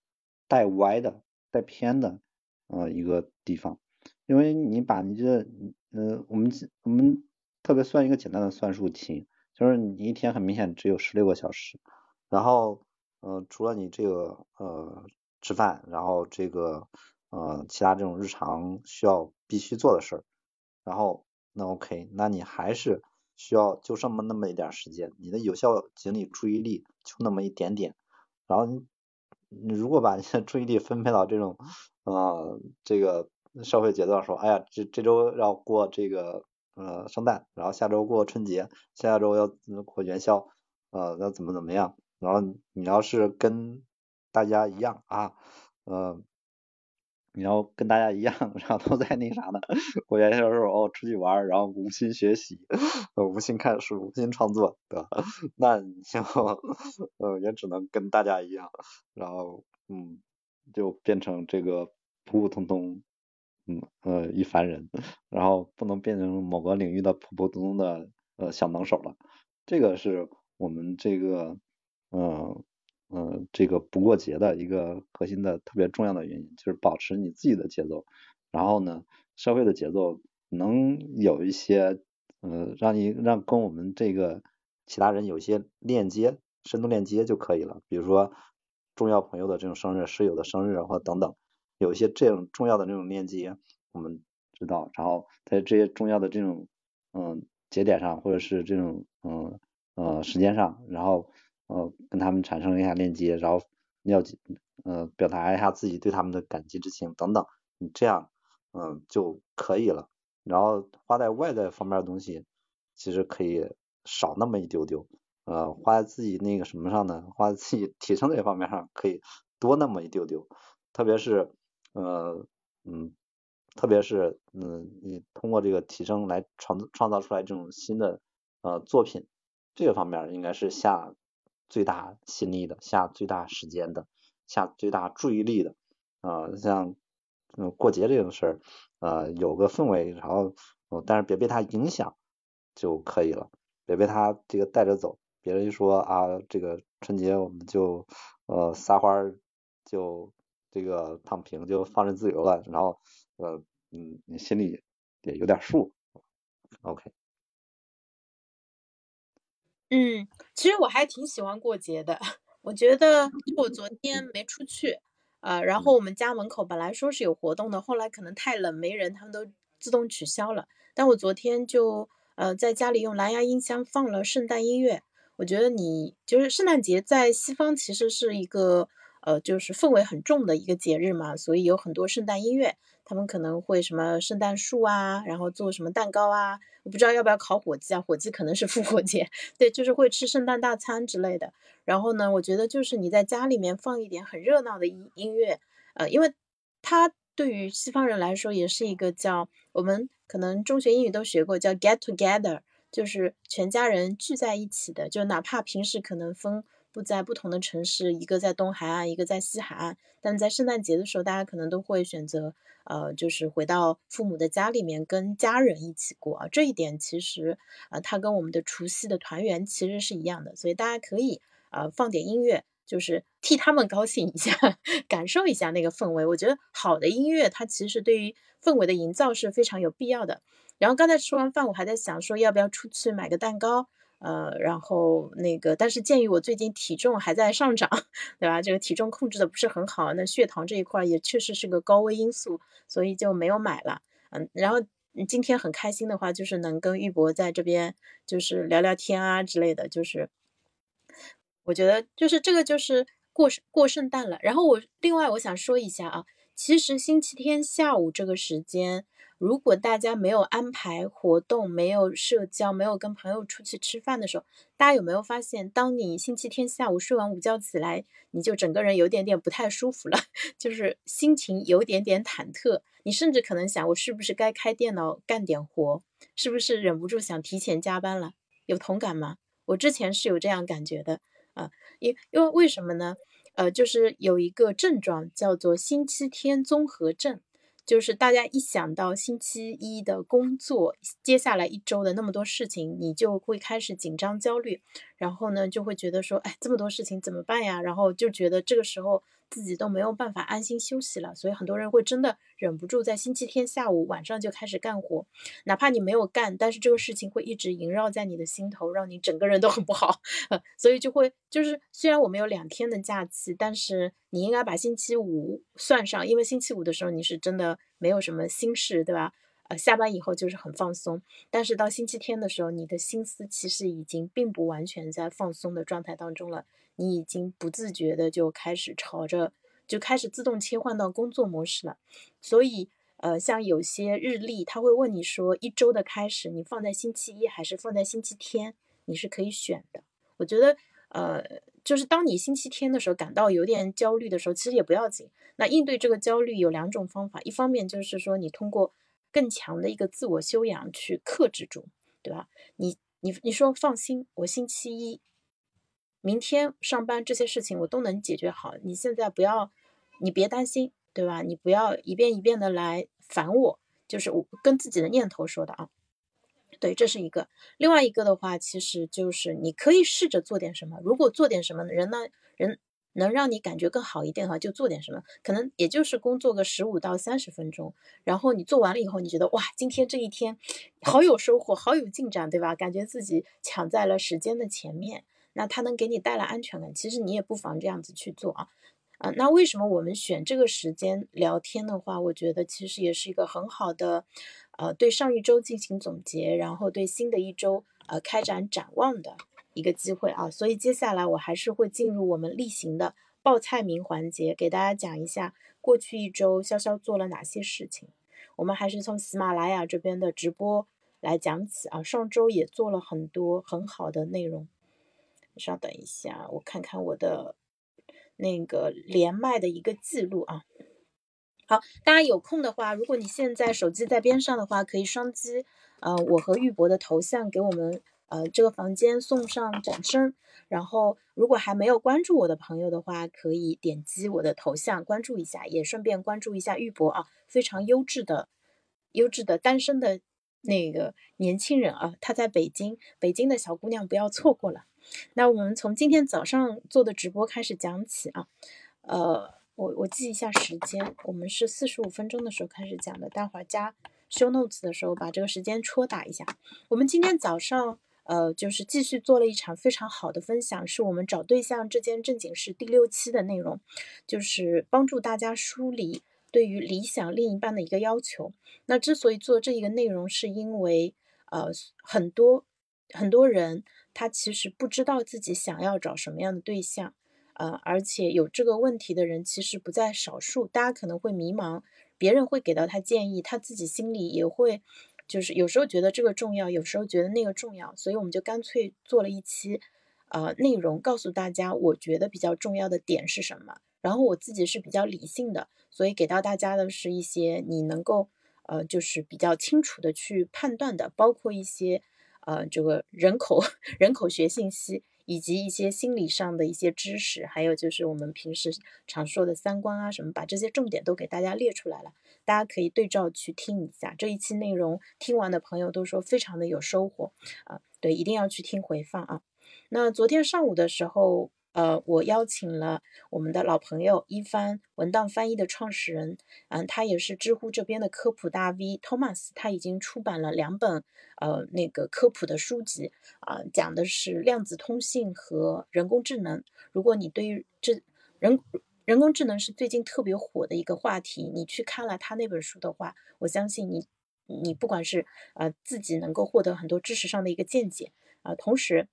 带歪的、带偏的呃一个地方。因为你把你这，嗯，我们我们特别算一个简单的算术题，就是你一天很明显只有十六个小时，然后，呃，除了你这个呃吃饭，然后这个呃其他这种日常需要必须做的事儿，然后那 OK，那你还是需要就剩那么一点时间，你的有效精力注意力就那么一点点，然后你你如果把你的注意力分配到这种呃这个。社会节奏说，哎呀，这这周要过这个呃圣诞，然后下周过春节，下下周要过元宵，呃，那怎么怎么样？然后你要是跟大家一样啊，呃，你要跟大家一样，然后都在那啥呢？过元宵的时候哦，出去玩，然后无心学习，呃无心看书，无心创作，对吧？那你就呃也只能跟大家一样，然后嗯，就变成这个普普通通。嗯呃一凡人，然后不能变成某个领域的普普通通的呃小能手了，这个是我们这个嗯嗯这个不过节的一个核心的特别重要的原因，就是保持你自己的节奏，然后呢社会的节奏能有一些呃让你让跟我们这个其他人有一些链接，深度链接就可以了，比如说重要朋友的这种生日、室友的生日或等等。有一些这种重要的这种链接，我们知道，然后在这些重要的这种嗯节点上，或者是这种嗯呃时间上，然后呃跟他们产生一下链接，然后要呃表达一下自己对他们的感激之情等等，你这样嗯就可以了。然后花在外在方面的东西，其实可以少那么一丢丢，呃花在自己那个什么上呢？花在自己提升这方面上可以多那么一丢丢，特别是。呃，嗯，特别是嗯，你通过这个提升来创创造出来这种新的呃作品，这个方面应该是下最大心力的，下最大时间的，下最大注意力的啊，像嗯过节这种事儿，呃有个氛围，然后但是别被它影响就可以了，别被它这个带着走。别人一说啊，这个春节我们就呃撒欢儿，就这个躺平，就放任自由了，然后呃嗯，你心里也有点数，OK。嗯，其实我还挺喜欢过节的，我觉得我昨天没出去，呃，然后我们家门口本来说是有活动的，后来可能太冷没人，他们都自动取消了。但我昨天就呃在家里用蓝牙音箱放了圣诞音乐。我觉得你就是圣诞节在西方其实是一个呃，就是氛围很重的一个节日嘛，所以有很多圣诞音乐，他们可能会什么圣诞树啊，然后做什么蛋糕啊，我不知道要不要烤火鸡啊，火鸡可能是复活节，对，就是会吃圣诞大餐之类的。然后呢，我觉得就是你在家里面放一点很热闹的音音乐，呃，因为它对于西方人来说也是一个叫我们可能中学英语都学过叫 get together。就是全家人聚在一起的，就哪怕平时可能分不在不同的城市，一个在东海岸，一个在西海岸，但在圣诞节的时候，大家可能都会选择，呃，就是回到父母的家里面跟家人一起过啊。这一点其实，呃，它跟我们的除夕的团圆其实是一样的，所以大家可以，呃，放点音乐，就是替他们高兴一下，感受一下那个氛围。我觉得好的音乐，它其实对于氛围的营造是非常有必要的。然后刚才吃完饭，我还在想说要不要出去买个蛋糕，呃，然后那个，但是鉴于我最近体重还在上涨，对吧？这个体重控制的不是很好，那血糖这一块也确实是个高危因素，所以就没有买了。嗯，然后今天很开心的话，就是能跟玉博在这边就是聊聊天啊之类的，就是我觉得就是这个就是过过圣诞了。然后我另外我想说一下啊，其实星期天下午这个时间。如果大家没有安排活动、没有社交、没有跟朋友出去吃饭的时候，大家有没有发现，当你星期天下午睡完午觉起来，你就整个人有点点不太舒服了，就是心情有点点忐忑，你甚至可能想，我是不是该开电脑干点活？是不是忍不住想提前加班了？有同感吗？我之前是有这样感觉的啊，因因为为什么呢？呃，就是有一个症状叫做星期天综合症。就是大家一想到星期一的工作，接下来一周的那么多事情，你就会开始紧张焦虑，然后呢，就会觉得说，哎，这么多事情怎么办呀？然后就觉得这个时候。自己都没有办法安心休息了，所以很多人会真的忍不住在星期天下午晚上就开始干活，哪怕你没有干，但是这个事情会一直萦绕在你的心头，让你整个人都很不好。所以就会就是虽然我们有两天的假期，但是你应该把星期五算上，因为星期五的时候你是真的没有什么心事，对吧？呃，下班以后就是很放松，但是到星期天的时候，你的心思其实已经并不完全在放松的状态当中了。你已经不自觉的就开始朝着，就开始自动切换到工作模式了。所以，呃，像有些日历，他会问你说，一周的开始你放在星期一还是放在星期天？你是可以选的。我觉得，呃，就是当你星期天的时候感到有点焦虑的时候，其实也不要紧。那应对这个焦虑有两种方法，一方面就是说你通过更强的一个自我修养去克制住，对吧？你你你说放心，我星期一。明天上班这些事情我都能解决好，你现在不要，你别担心，对吧？你不要一遍一遍的来烦我，就是我跟自己的念头说的啊。对，这是一个。另外一个的话，其实就是你可以试着做点什么。如果做点什么，人呢，人能让你感觉更好一点哈，就做点什么。可能也就是工作个十五到三十分钟，然后你做完了以后，你觉得哇，今天这一天好有收获，好有进展，对吧？感觉自己抢在了时间的前面。那它能给你带来安全感，其实你也不妨这样子去做啊，啊，那为什么我们选这个时间聊天的话，我觉得其实也是一个很好的，呃，对上一周进行总结，然后对新的一周呃开展展望的一个机会啊，所以接下来我还是会进入我们例行的报菜名环节，给大家讲一下过去一周潇潇做了哪些事情。我们还是从喜马拉雅这边的直播来讲起啊，上周也做了很多很好的内容。稍等一下，我看看我的那个连麦的一个记录啊好，大家有空的话，如果你现在手机在边上的话，可以双击呃我和玉博的头像，给我们呃这个房间送上掌声。然后，如果还没有关注我的朋友的话，可以点击我的头像关注一下，也顺便关注一下玉博啊，非常优质的、优质的单身的那个年轻人啊，他在北京，北京的小姑娘不要错过了。那我们从今天早上做的直播开始讲起啊，呃。我我记一下时间，我们是四十五分钟的时候开始讲的，待会儿加 show notes 的时候把这个时间戳打一下。我们今天早上呃就是继续做了一场非常好的分享，是我们找对象这件正经事第六期的内容，就是帮助大家梳理对于理想另一半的一个要求。那之所以做这一个内容，是因为呃很多很多人他其实不知道自己想要找什么样的对象。呃，而且有这个问题的人其实不在少数，大家可能会迷茫，别人会给到他建议，他自己心里也会，就是有时候觉得这个重要，有时候觉得那个重要，所以我们就干脆做了一期，呃，内容告诉大家，我觉得比较重要的点是什么。然后我自己是比较理性的，所以给到大家的是一些你能够，呃，就是比较清楚的去判断的，包括一些，呃，这个人口人口学信息。以及一些心理上的一些知识，还有就是我们平时常说的三观啊什么，把这些重点都给大家列出来了，大家可以对照去听一下。这一期内容听完的朋友都说非常的有收获啊，对，一定要去听回放啊。那昨天上午的时候。呃，我邀请了我们的老朋友一帆文档翻译的创始人，嗯，他也是知乎这边的科普大 V Thomas，他已经出版了两本呃那个科普的书籍，啊，讲的是量子通信和人工智能。如果你对这人人工智能是最近特别火的一个话题，你去看了他那本书的话，我相信你你不管是呃自己能够获得很多知识上的一个见解啊，同时。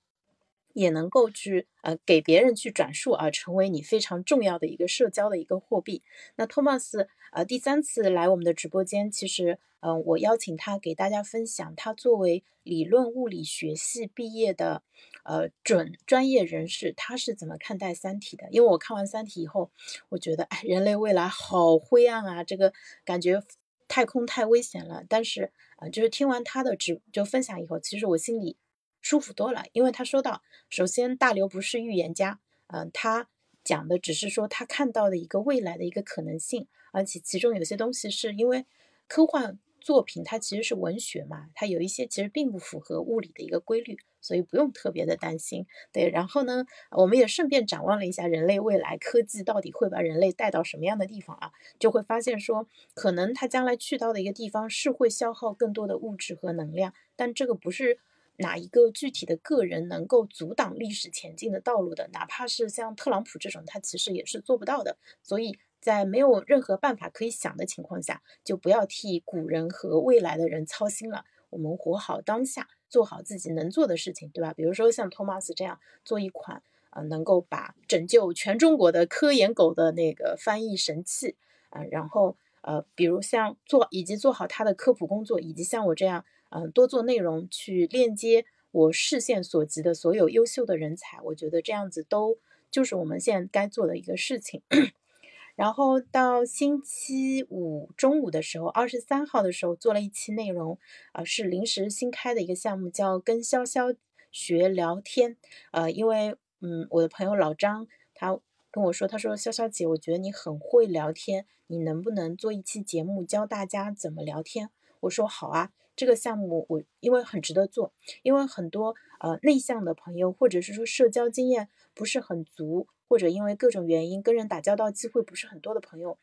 也能够去呃给别人去转述啊，成为你非常重要的一个社交的一个货币。那托马斯呃第三次来我们的直播间，其实嗯我邀请他给大家分享他作为理论物理学系毕业的呃准专业人士，他是怎么看待《三体》的？因为我看完《三体》以后，我觉得哎人类未来好灰暗啊，这个感觉太空太危险了。但是啊就是听完他的直就分享以后，其实我心里。舒服多了，因为他说到，首先大刘不是预言家，嗯，他讲的只是说他看到的一个未来的一个可能性，而且其中有些东西是因为科幻作品它其实是文学嘛，它有一些其实并不符合物理的一个规律，所以不用特别的担心。对，然后呢，我们也顺便展望了一下人类未来科技到底会把人类带到什么样的地方啊，就会发现说，可能他将来去到的一个地方是会消耗更多的物质和能量，但这个不是。哪一个具体的个人能够阻挡历史前进的道路的？哪怕是像特朗普这种，他其实也是做不到的。所以在没有任何办法可以想的情况下，就不要替古人和未来的人操心了。我们活好当下，做好自己能做的事情，对吧？比如说像托马斯这样做一款呃，能够把拯救全中国的科研狗的那个翻译神器啊，然后呃，比如像做以及做好他的科普工作，以及像我这样。嗯，多做内容去链接我视线所及的所有优秀的人才，我觉得这样子都就是我们现在该做的一个事情。然后到星期五中午的时候，二十三号的时候做了一期内容，啊，是临时新开的一个项目，叫跟潇潇学聊天。呃，因为嗯，我的朋友老张他跟我说，他说潇潇姐，我觉得你很会聊天，你能不能做一期节目教大家怎么聊天？我说好啊。这个项目我因为很值得做，因为很多呃内向的朋友，或者是说社交经验不是很足，或者因为各种原因跟人打交道机会不是很多的朋友，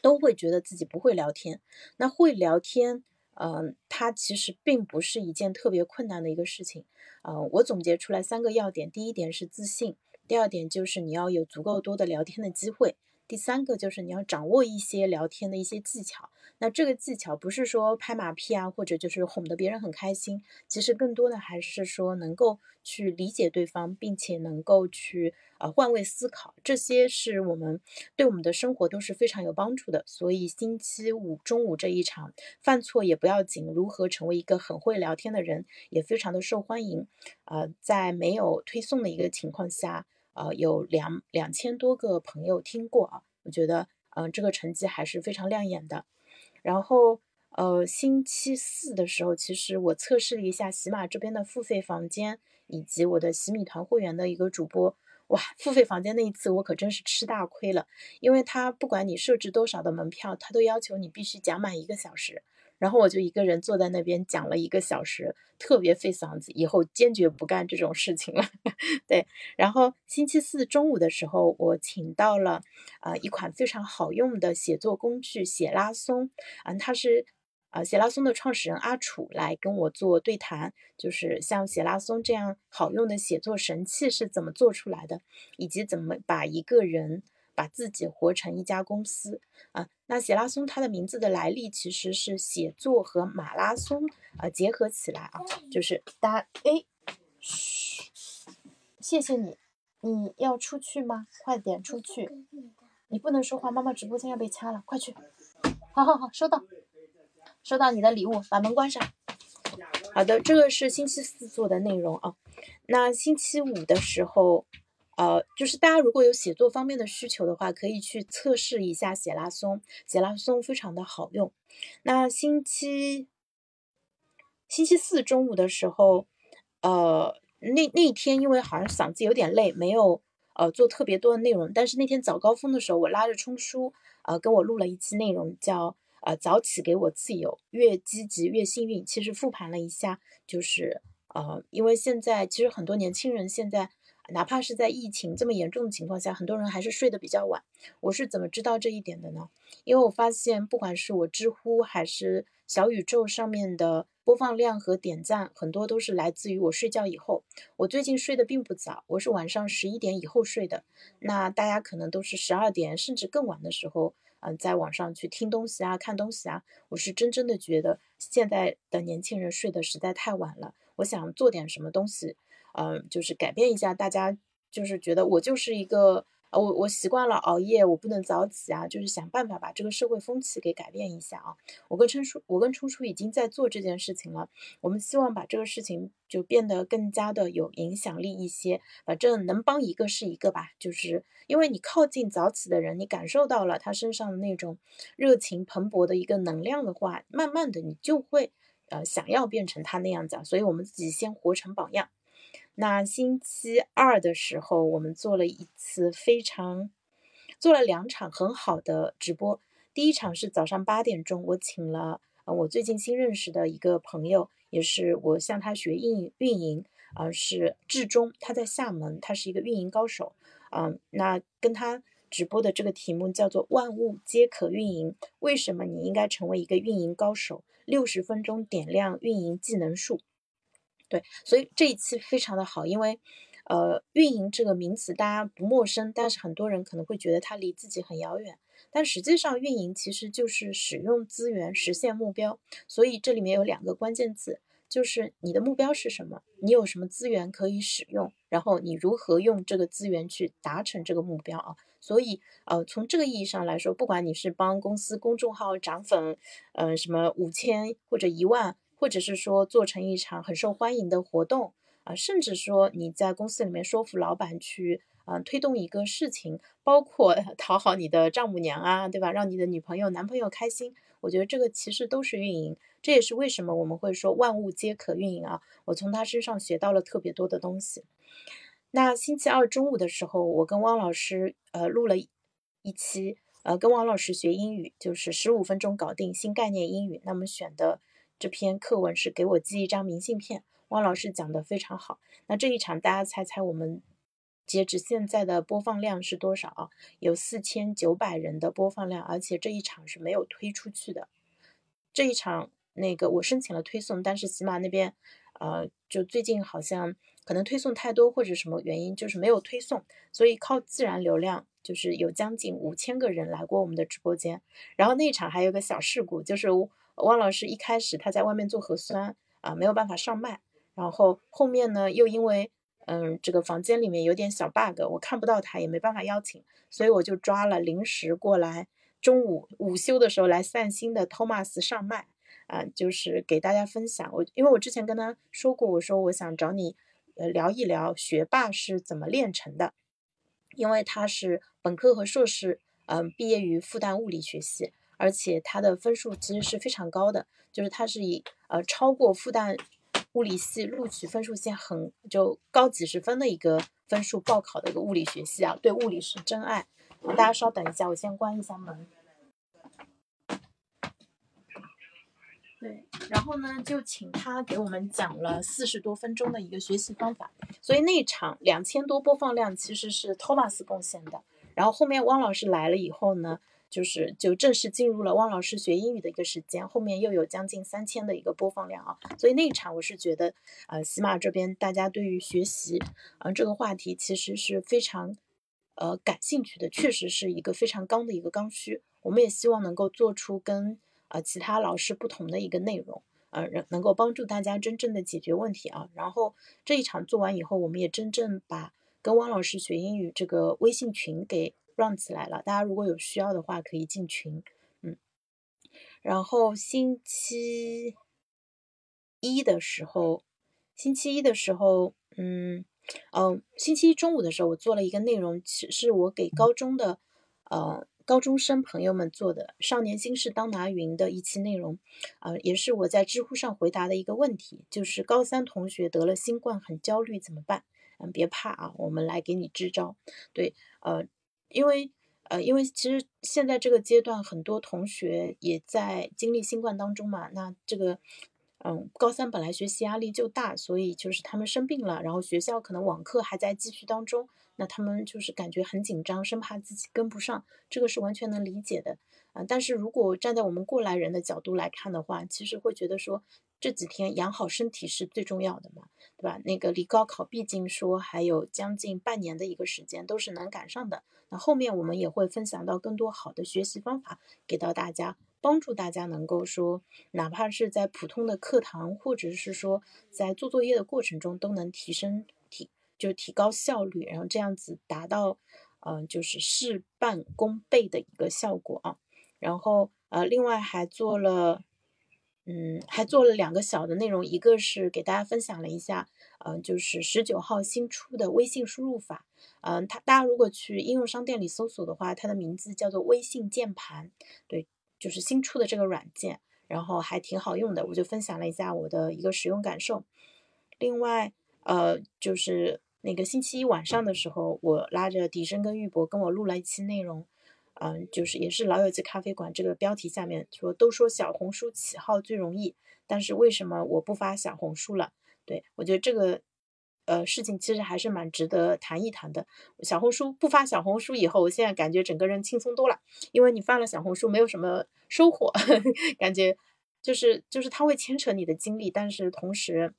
都会觉得自己不会聊天。那会聊天，嗯，它其实并不是一件特别困难的一个事情。嗯，我总结出来三个要点：第一点是自信，第二点就是你要有足够多的聊天的机会，第三个就是你要掌握一些聊天的一些技巧。那这个技巧不是说拍马屁啊，或者就是哄得别人很开心，其实更多的还是说能够去理解对方，并且能够去呃换位思考，这些是我们对我们的生活都是非常有帮助的。所以星期五中午这一场犯错也不要紧，如何成为一个很会聊天的人也非常的受欢迎。呃，在没有推送的一个情况下，呃，有两两千多个朋友听过啊，我觉得。嗯，这个成绩还是非常亮眼的。然后，呃，星期四的时候，其实我测试了一下喜马这边的付费房间以及我的喜米团会员的一个主播。哇，付费房间那一次我可真是吃大亏了，因为他不管你设置多少的门票，他都要求你必须讲满一个小时。然后我就一个人坐在那边讲了一个小时，特别费嗓子，以后坚决不干这种事情了。对，然后星期四中午的时候，我请到了啊一款非常好用的写作工具写拉松，嗯，它是啊写拉松的创始人阿楚来跟我做对谈，就是像写拉松这样好用的写作神器是怎么做出来的，以及怎么把一个人。把自己活成一家公司啊！那写拉松它的名字的来历其实是写作和马拉松啊结合起来啊，就是大家哎，嘘，谢谢你，你要出去吗？快点出去，你不能说话，妈妈直播间要被掐了，快去！好好好，收到，收到你的礼物，把门关上。好的，这个是星期四做的内容啊，那星期五的时候。呃，就是大家如果有写作方面的需求的话，可以去测试一下写拉松，写拉松非常的好用。那星期星期四中午的时候，呃，那那天因为好像嗓子有点累，没有呃做特别多的内容。但是那天早高峰的时候，我拉着冲叔，呃，跟我录了一期内容，叫呃早起给我自由，越积极越幸运。其实复盘了一下，就是呃，因为现在其实很多年轻人现在。哪怕是在疫情这么严重的情况下，很多人还是睡得比较晚。我是怎么知道这一点的呢？因为我发现，不管是我知乎还是小宇宙上面的播放量和点赞，很多都是来自于我睡觉以后。我最近睡得并不早，我是晚上十一点以后睡的。那大家可能都是十二点甚至更晚的时候，嗯，在网上去听东西啊、看东西啊。我是真真的觉得现在的年轻人睡得实在太晚了。我想做点什么东西。嗯，就是改变一下，大家就是觉得我就是一个，呃，我我习惯了熬夜，我不能早起啊，就是想办法把这个社会风气给改变一下啊。我跟春叔，我跟初初已经在做这件事情了，我们希望把这个事情就变得更加的有影响力一些，反正能帮一个是一个吧。就是因为你靠近早起的人，你感受到了他身上的那种热情蓬勃的一个能量的话，慢慢的你就会呃想要变成他那样子。所以我们自己先活成榜样。那星期二的时候，我们做了一次非常，做了两场很好的直播。第一场是早上八点钟，我请了呃我最近新认识的一个朋友，也是我向他学运运营，啊是志忠，他在厦门，他是一个运营高手，嗯，那跟他直播的这个题目叫做“万物皆可运营”，为什么你应该成为一个运营高手？六十分钟点亮运营技能树。对，所以这一期非常的好，因为，呃，运营这个名词大家不陌生，但是很多人可能会觉得它离自己很遥远。但实际上，运营其实就是使用资源实现目标。所以这里面有两个关键字，就是你的目标是什么，你有什么资源可以使用，然后你如何用这个资源去达成这个目标啊。所以，呃，从这个意义上来说，不管你是帮公司公众号涨粉，嗯，什么五千或者一万。或者是说做成一场很受欢迎的活动啊，甚至说你在公司里面说服老板去啊推动一个事情，包括 讨好你的丈母娘啊，对吧？让你的女朋友、男朋友开心，我觉得这个其实都是运营。这也是为什么我们会说万物皆可运营啊。我从他身上学到了特别多的东西。那星期二中午的时候，我跟汪老师呃录了一期，呃跟汪老师学英语，就是十五分钟搞定新概念英语。那么选的。这篇课文是给我寄一张明信片，汪老师讲的非常好。那这一场大家猜猜我们截止现在的播放量是多少啊？有四千九百人的播放量，而且这一场是没有推出去的。这一场那个我申请了推送，但是喜马那边呃就最近好像可能推送太多或者什么原因，就是没有推送，所以靠自然流量就是有将近五千个人来过我们的直播间。然后那一场还有个小事故，就是。汪老师一开始他在外面做核酸啊，没有办法上麦，然后后面呢又因为嗯这个房间里面有点小 bug，我看不到他也没办法邀请，所以我就抓了临时过来中午午休的时候来散心的 Thomas 上麦啊，就是给大家分享。我，因为我之前跟他说过，我说我想找你呃聊一聊学霸是怎么炼成的，因为他是本科和硕士嗯，毕业于复旦物理学系，而且他的分数其实是非常高的，就是他是以呃超过复旦物理系录取分数线很就高几十分的一个分数报考的一个物理学系啊，对物理是真爱。大家稍等一下，我先关一下门。对，然后呢，就请他给我们讲了四十多分钟的一个学习方法。所以那场两千多播放量其实是 Thomas 贡献的。然后后面汪老师来了以后呢，就是就正式进入了汪老师学英语的一个时间。后面又有将近三千的一个播放量啊。所以那一场我是觉得，呃，喜马这边大家对于学习，嗯，这个话题其实是非常，呃，感兴趣的，确实是一个非常刚的一个刚需。我们也希望能够做出跟。啊，其他老师不同的一个内容，呃，能能够帮助大家真正的解决问题啊。然后这一场做完以后，我们也真正把跟汪老师学英语这个微信群给 run 起来了。大家如果有需要的话，可以进群，嗯。然后星期一的时候，星期一的时候，嗯，嗯，星期一中午的时候，我做了一个内容，其实是我给高中的，呃。高中生朋友们做的《少年心事当拿云》的一期内容，啊，也是我在知乎上回答的一个问题，就是高三同学得了新冠很焦虑怎么办？嗯，别怕啊，我们来给你支招。对，呃，因为呃，因为其实现在这个阶段很多同学也在经历新冠当中嘛，那这个。嗯，高三本来学习压力就大，所以就是他们生病了，然后学校可能网课还在继续当中，那他们就是感觉很紧张，生怕自己跟不上，这个是完全能理解的啊。但是如果站在我们过来人的角度来看的话，其实会觉得说这几天养好身体是最重要的嘛，对吧？那个离高考毕竟说还有将近半年的一个时间，都是能赶上的。那后面我们也会分享到更多好的学习方法给到大家。帮助大家能够说，哪怕是在普通的课堂，或者是说在做作业的过程中，都能提升提就提高效率，然后这样子达到，嗯，就是事半功倍的一个效果啊。然后呃，另外还做了，嗯，还做了两个小的内容，一个是给大家分享了一下，嗯，就是十九号新出的微信输入法，嗯，它大家如果去应用商店里搜索的话，它的名字叫做微信键盘，对。就是新出的这个软件，然后还挺好用的，我就分享了一下我的一个使用感受。另外，呃，就是那个星期一晚上的时候，我拉着笛声跟玉博跟我录了一期内容，嗯，就是也是老友记咖啡馆这个标题下面说，都说小红书起号最容易，但是为什么我不发小红书了？对我觉得这个。呃，事情其实还是蛮值得谈一谈的。小红书不发小红书以后，我现在感觉整个人轻松多了，因为你发了小红书没有什么收获，感觉就是就是它会牵扯你的精力，但是同时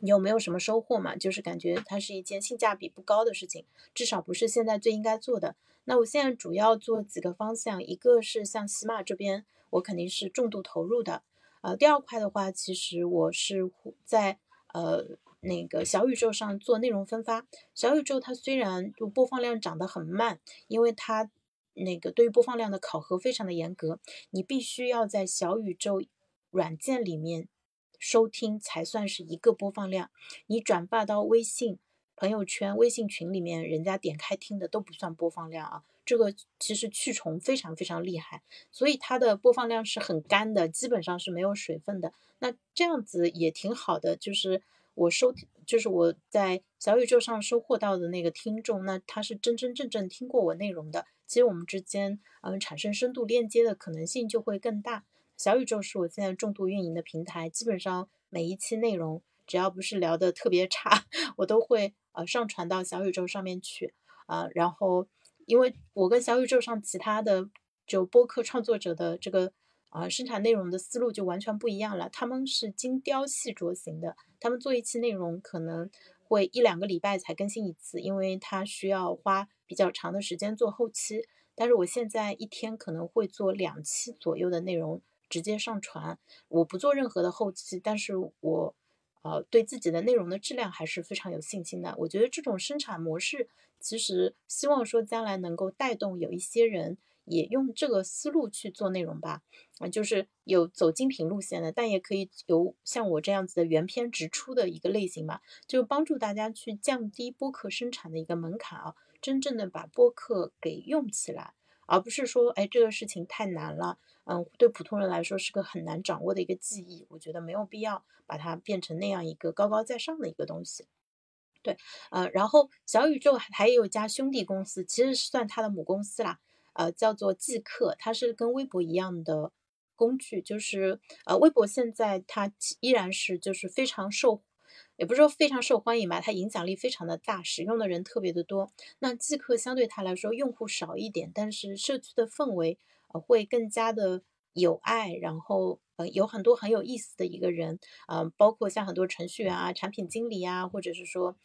你又没有什么收获嘛，就是感觉它是一件性价比不高的事情，至少不是现在最应该做的。那我现在主要做几个方向，一个是像喜马这边，我肯定是重度投入的。呃，第二块的话，其实我是在呃。那个小宇宙上做内容分发，小宇宙它虽然就播放量涨得很慢，因为它那个对于播放量的考核非常的严格，你必须要在小宇宙软件里面收听才算是一个播放量，你转发到微信朋友圈、微信群里面，人家点开听的都不算播放量啊。这个其实去重非常非常厉害，所以它的播放量是很干的，基本上是没有水分的。那这样子也挺好的，就是。我收听就是我在小宇宙上收获到的那个听众，那他是真真正正听过我内容的。其实我们之间嗯产生深度链接的可能性就会更大。小宇宙是我现在重度运营的平台，基本上每一期内容只要不是聊的特别差，我都会呃上传到小宇宙上面去啊。然后因为我跟小宇宙上其他的就播客创作者的这个。啊，生产内容的思路就完全不一样了。他们是精雕细琢型的，他们做一期内容可能会一两个礼拜才更新一次，因为他需要花比较长的时间做后期。但是我现在一天可能会做两期左右的内容直接上传，我不做任何的后期，但是我呃对自己的内容的质量还是非常有信心的。我觉得这种生产模式其实希望说将来能够带动有一些人。也用这个思路去做内容吧，啊，就是有走精品路线的，但也可以有像我这样子的原片直出的一个类型嘛，就帮助大家去降低播客生产的一个门槛啊，真正的把播客给用起来而不是说，哎，这个事情太难了，嗯，对普通人来说是个很难掌握的一个技艺。我觉得没有必要把它变成那样一个高高在上的一个东西。对，呃，然后小宇宙还有一家兄弟公司，其实是算它的母公司啦，呃，叫做即刻，它是跟微博一样的工具，就是呃，微博现在它依然是就是非常受，也不是说非常受欢迎吧，它影响力非常的大，使用的人特别的多。那即刻相对它来说用户少一点，但是社区的氛围会更加的有爱，然后呃有很多很有意思的一个人，嗯，包括像很多程序员啊、产品经理啊，或者是说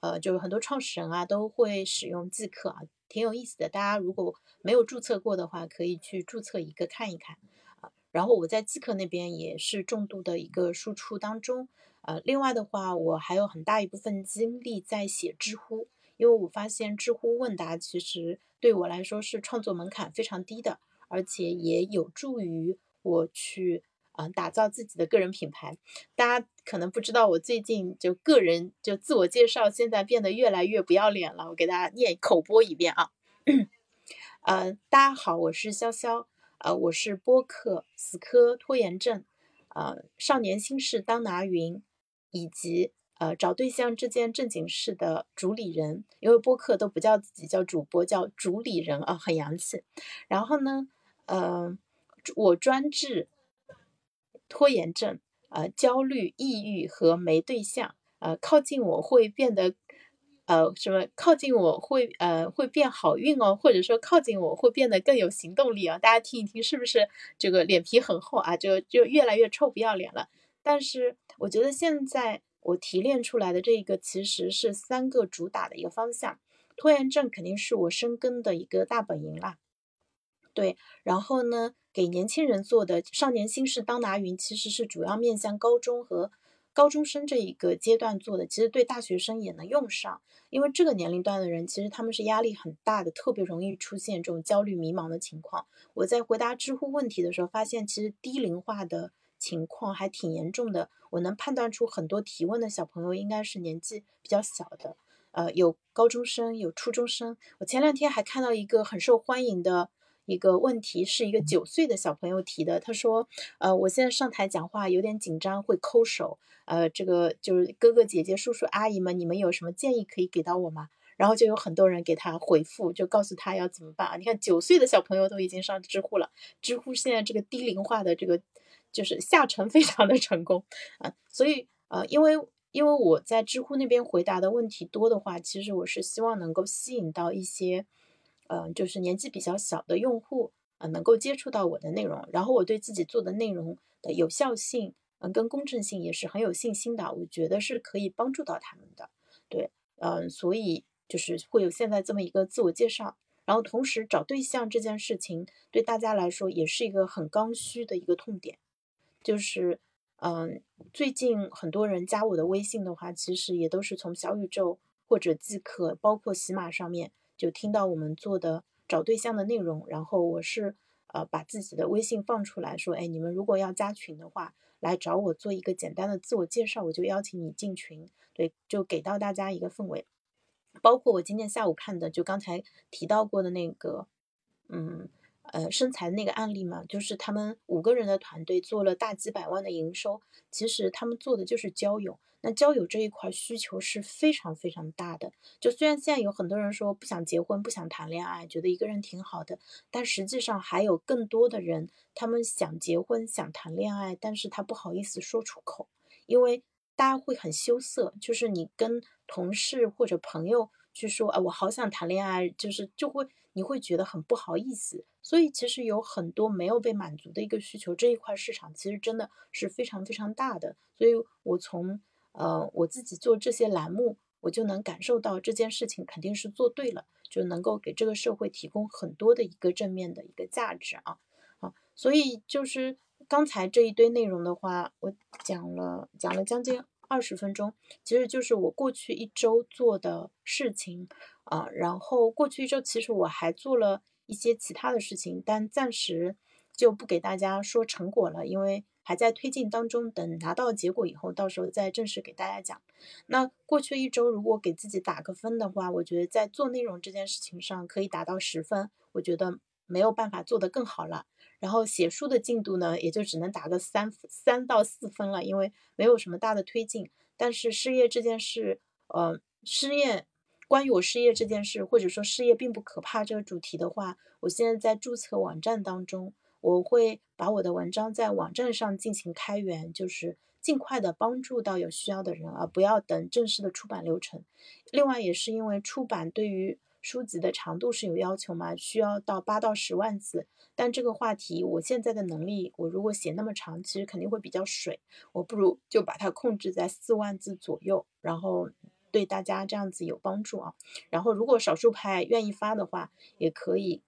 呃就是很多创始人啊都会使用即刻啊，挺有意思的。大家如果没有注册过的话，可以去注册一个看一看啊。然后我在即刻那边也是重度的一个输出当中。呃，另外的话，我还有很大一部分精力在写知乎，因为我发现知乎问答其实对我来说是创作门槛非常低的，而且也有助于我去啊打造自己的个人品牌。大家可能不知道，我最近就个人就自我介绍，现在变得越来越不要脸了。我给大家念口播一遍啊，呃，大家好，我是潇潇，呃，我是播客死磕拖延症，呃，少年心事当拿云。以及呃找对象这件正经事的主理人，因为播客都不叫自己叫主播，叫主理人啊，很洋气。然后呢，呃，我专治拖延症、呃焦虑、抑郁和没对象。呃，靠近我会变得呃什么？靠近我会呃会变好运哦，或者说靠近我会变得更有行动力啊。大家听一听，是不是这个脸皮很厚啊？就就越来越臭不要脸了。但是我觉得现在我提炼出来的这个其实是三个主打的一个方向，拖延症肯定是我生根的一个大本营啦。对，然后呢，给年轻人做的少年心事当拿云，其实是主要面向高中和高中生这一个阶段做的，其实对大学生也能用上，因为这个年龄段的人其实他们是压力很大的，特别容易出现这种焦虑迷茫的情况。我在回答知乎问题的时候，发现其实低龄化的。情况还挺严重的，我能判断出很多提问的小朋友应该是年纪比较小的，呃，有高中生，有初中生。我前两天还看到一个很受欢迎的一个问题，是一个九岁的小朋友提的。他说：“呃，我现在上台讲话有点紧张，会抠手。呃，这个就是哥哥姐姐、叔叔阿姨们，你们有什么建议可以给到我吗？”然后就有很多人给他回复，就告诉他要怎么办啊？你看九岁的小朋友都已经上知乎了，知乎现在这个低龄化的这个。就是下沉 非常的成功啊，所以呃，因为因为我在知乎那边回答的问题多的话，其实我是希望能够吸引到一些，呃，就是年纪比较小的用户啊，能够接触到我的内容，然后我对自己做的内容的有效性，嗯，跟公正性也是很有信心的，我觉得是可以帮助到他们的，对，嗯，所以就是会有现在这么一个自我介绍，然后同时找对象这件事情对大家来说也是一个很刚需的一个痛点。就是，嗯，最近很多人加我的微信的话，其实也都是从小宇宙或者即可，包括喜马上面就听到我们做的找对象的内容。然后我是呃把自己的微信放出来说，哎，你们如果要加群的话，来找我做一个简单的自我介绍，我就邀请你进群。对，就给到大家一个氛围。包括我今天下午看的，就刚才提到过的那个，嗯。呃，身材那个案例嘛，就是他们五个人的团队做了大几百万的营收。其实他们做的就是交友，那交友这一块需求是非常非常大的。就虽然现在有很多人说不想结婚、不想谈恋爱，觉得一个人挺好的，但实际上还有更多的人，他们想结婚、想谈恋爱，但是他不好意思说出口，因为大家会很羞涩。就是你跟同事或者朋友去说，啊，我好想谈恋爱，就是就会。你会觉得很不好意思，所以其实有很多没有被满足的一个需求，这一块市场其实真的是非常非常大的。所以我从呃我自己做这些栏目，我就能感受到这件事情肯定是做对了，就能够给这个社会提供很多的一个正面的一个价值啊啊！所以就是刚才这一堆内容的话，我讲了讲了将近二十分钟，其实就是我过去一周做的事情。啊，然后过去一周其实我还做了一些其他的事情，但暂时就不给大家说成果了，因为还在推进当中。等拿到结果以后，到时候再正式给大家讲。那过去一周如果给自己打个分的话，我觉得在做内容这件事情上可以达到十分，我觉得没有办法做得更好了。然后写书的进度呢，也就只能打个三三到四分了，因为没有什么大的推进。但是失业这件事，呃，失业关于我失业这件事，或者说失业并不可怕这个主题的话，我现在在注册网站当中，我会把我的文章在网站上进行开源，就是尽快的帮助到有需要的人，而不要等正式的出版流程。另外，也是因为出版对于书籍的长度是有要求嘛，需要到八到十万字。但这个话题，我现在的能力，我如果写那么长，其实肯定会比较水。我不如就把它控制在四万字左右，然后对大家这样子有帮助啊。然后如果少数派愿意发的话，也可以，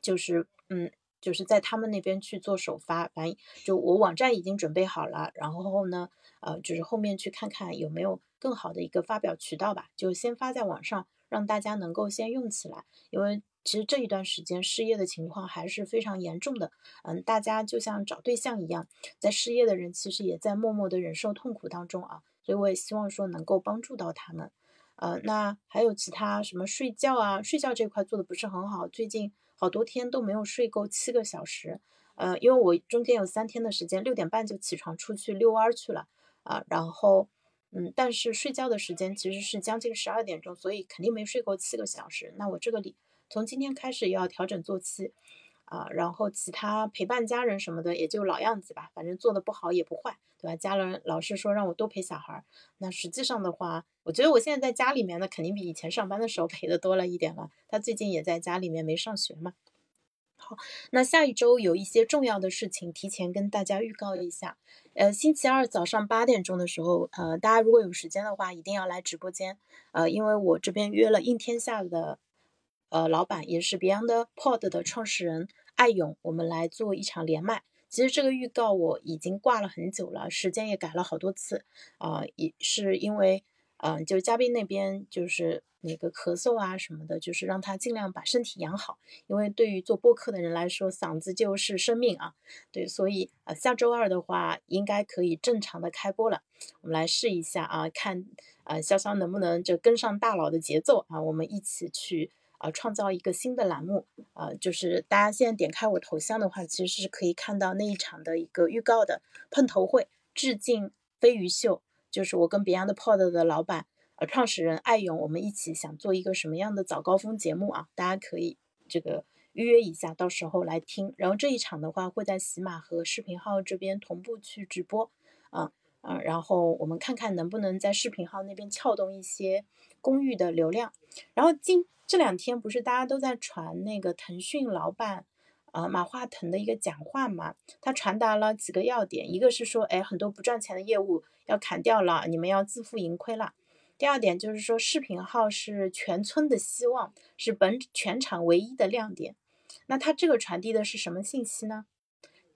就是嗯，就是在他们那边去做首发。反正就我网站已经准备好了，然后呢，呃，就是后面去看看有没有更好的一个发表渠道吧，就先发在网上。让大家能够先用起来，因为其实这一段时间失业的情况还是非常严重的。嗯，大家就像找对象一样，在失业的人其实也在默默的忍受痛苦当中啊。所以我也希望说能够帮助到他们。呃，那还有其他什么睡觉啊？睡觉这块做的不是很好，最近好多天都没有睡够七个小时。呃，因为我中间有三天的时间六点半就起床出去遛弯去了啊，然后。嗯，但是睡觉的时间其实是将近十二点钟，所以肯定没睡够七个小时。那我这个里从今天开始要调整作息，啊，然后其他陪伴家人什么的也就老样子吧，反正做的不好也不坏，对吧？家人老是说让我多陪小孩，那实际上的话，我觉得我现在在家里面呢，肯定比以前上班的时候 陪的多了一点了。他最近也在家里面没上学嘛。好，那下一周有一些重要的事情，提前跟大家预告一下。呃，星期二早上八点钟的时候，呃，大家如果有时间的话，一定要来直播间。呃，因为我这边约了应天下的呃老板，也是 Beyond Pod 的创始人艾勇，我们来做一场连麦。其实这个预告我已经挂了很久了，时间也改了好多次啊，也是因为嗯，就嘉宾那边就是。那个咳嗽啊什么的，就是让他尽量把身体养好，因为对于做播客的人来说，嗓子就是生命啊。对，所以啊，下周二的话应该可以正常的开播了。我们来试一下啊，看啊潇潇能不能就跟上大佬的节奏啊，我们一起去啊创造一个新的栏目啊，就是大家现在点开我头像的话，其实是可以看到那一场的一个预告的碰头会，致敬飞鱼秀，就是我跟 Beyond Pod 的老板。呃，创始人艾勇，我们一起想做一个什么样的早高峰节目啊？大家可以这个预约一下，到时候来听。然后这一场的话，会在喜马和视频号这边同步去直播，啊啊，然后我们看看能不能在视频号那边撬动一些公寓的流量。然后今这两天不是大家都在传那个腾讯老板啊马化腾的一个讲话嘛？他传达了几个要点，一个是说，哎，很多不赚钱的业务要砍掉了，你们要自负盈亏了。第二点就是说，视频号是全村的希望，是本全场唯一的亮点。那它这个传递的是什么信息呢？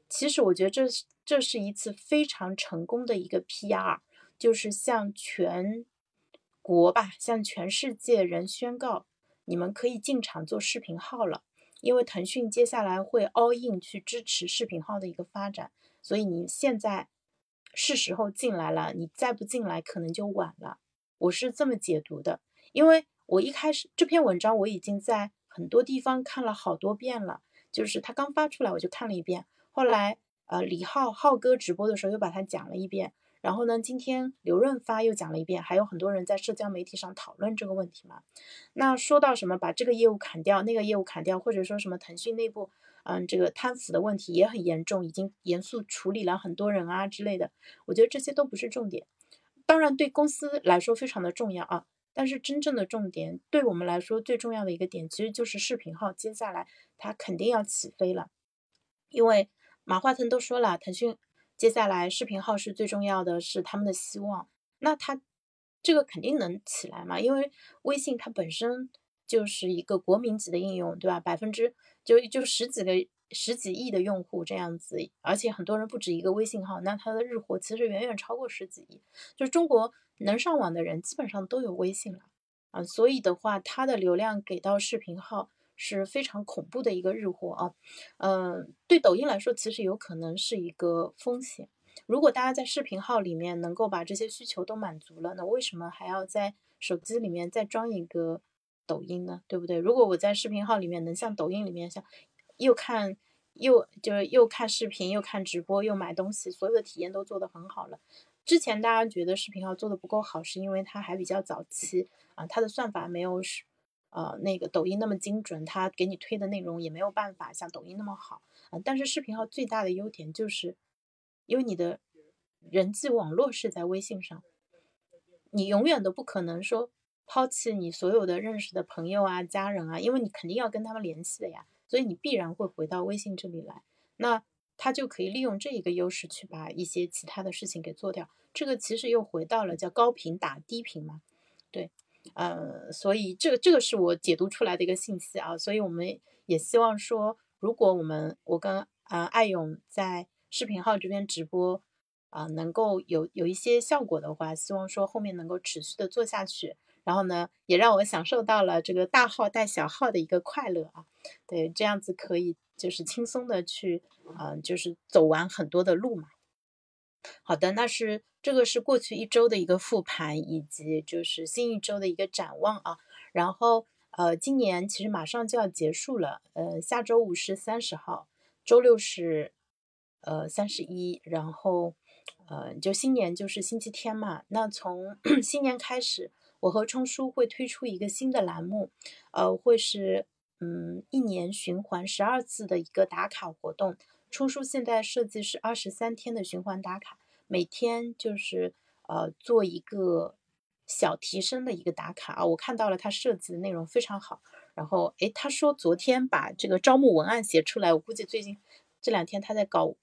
其实我觉得这是这是一次非常成功的一个 PR，就是向全国吧，向全世界人宣告，你们可以进场做视频号了。因为腾讯接下来会 all in 去支持视频号的一个发展，所以你现在是时候进来了，你再不进来可能就晚了。我是这么解读的，因为我一开始这篇文章我已经在很多地方看了好多遍了，就是他刚发出来我就看了一遍，后来呃李浩浩哥直播的时候又把它讲了一遍，然后呢今天刘润发又讲了一遍，还有很多人在社交媒体上讨论这个问题嘛。那说到什么把这个业务砍掉，那个业务砍掉，或者说什么腾讯内部嗯这个贪腐的问题也很严重，已经严肃处理了很多人啊之类的，我觉得这些都不是重点。当然，对公司来说非常的重要啊，但是真正的重点，对我们来说最重要的一个点，其实就是视频号接下来它肯定要起飞了，因为马化腾都说了，腾讯接下来视频号是最重要的，是他们的希望，那它这个肯定能起来嘛，因为微信它本身就是一个国民级的应用，对吧？百分之就就十几个。十几亿的用户这样子，而且很多人不止一个微信号，那它的日活其实远远超过十几亿。就是中国能上网的人基本上都有微信了啊，所以的话，它的流量给到视频号是非常恐怖的一个日活啊。嗯，对抖音来说，其实有可能是一个风险。如果大家在视频号里面能够把这些需求都满足了，那为什么还要在手机里面再装一个？抖音呢，对不对？如果我在视频号里面能像抖音里面像又看又就是又看视频，又看直播，又买东西，所有的体验都做得很好了。之前大家觉得视频号做的不够好，是因为它还比较早期啊，它的算法没有呃那个抖音那么精准，它给你推的内容也没有办法像抖音那么好啊。但是视频号最大的优点就是，因为你的人际网络是在微信上，你永远都不可能说抛弃你所有的认识的朋友啊、家人啊，因为你肯定要跟他们联系的呀。所以你必然会回到微信这里来，那他就可以利用这一个优势去把一些其他的事情给做掉。这个其实又回到了叫高频打低频嘛，对，呃，所以这个这个是我解读出来的一个信息啊。所以我们也希望说，如果我们我跟呃艾勇在视频号这边直播啊，能够有有一些效果的话，希望说后面能够持续的做下去。然后呢，也让我享受到了这个大号带小号的一个快乐啊，对，这样子可以就是轻松的去，嗯，就是走完很多的路嘛。好的，那是这个是过去一周的一个复盘，以及就是新一周的一个展望啊。然后呃，今年其实马上就要结束了，呃，下周五是三十号，周六是呃三十一，然后呃就新年就是星期天嘛。那从 新年开始。我和冲叔会推出一个新的栏目，呃，会是嗯一年循环十二次的一个打卡活动。出书现在设计是二十三天的循环打卡，每天就是呃做一个小提升的一个打卡啊。我看到了他设计的内容非常好，然后诶，他说昨天把这个招募文案写出来，我估计最近这两天他在搞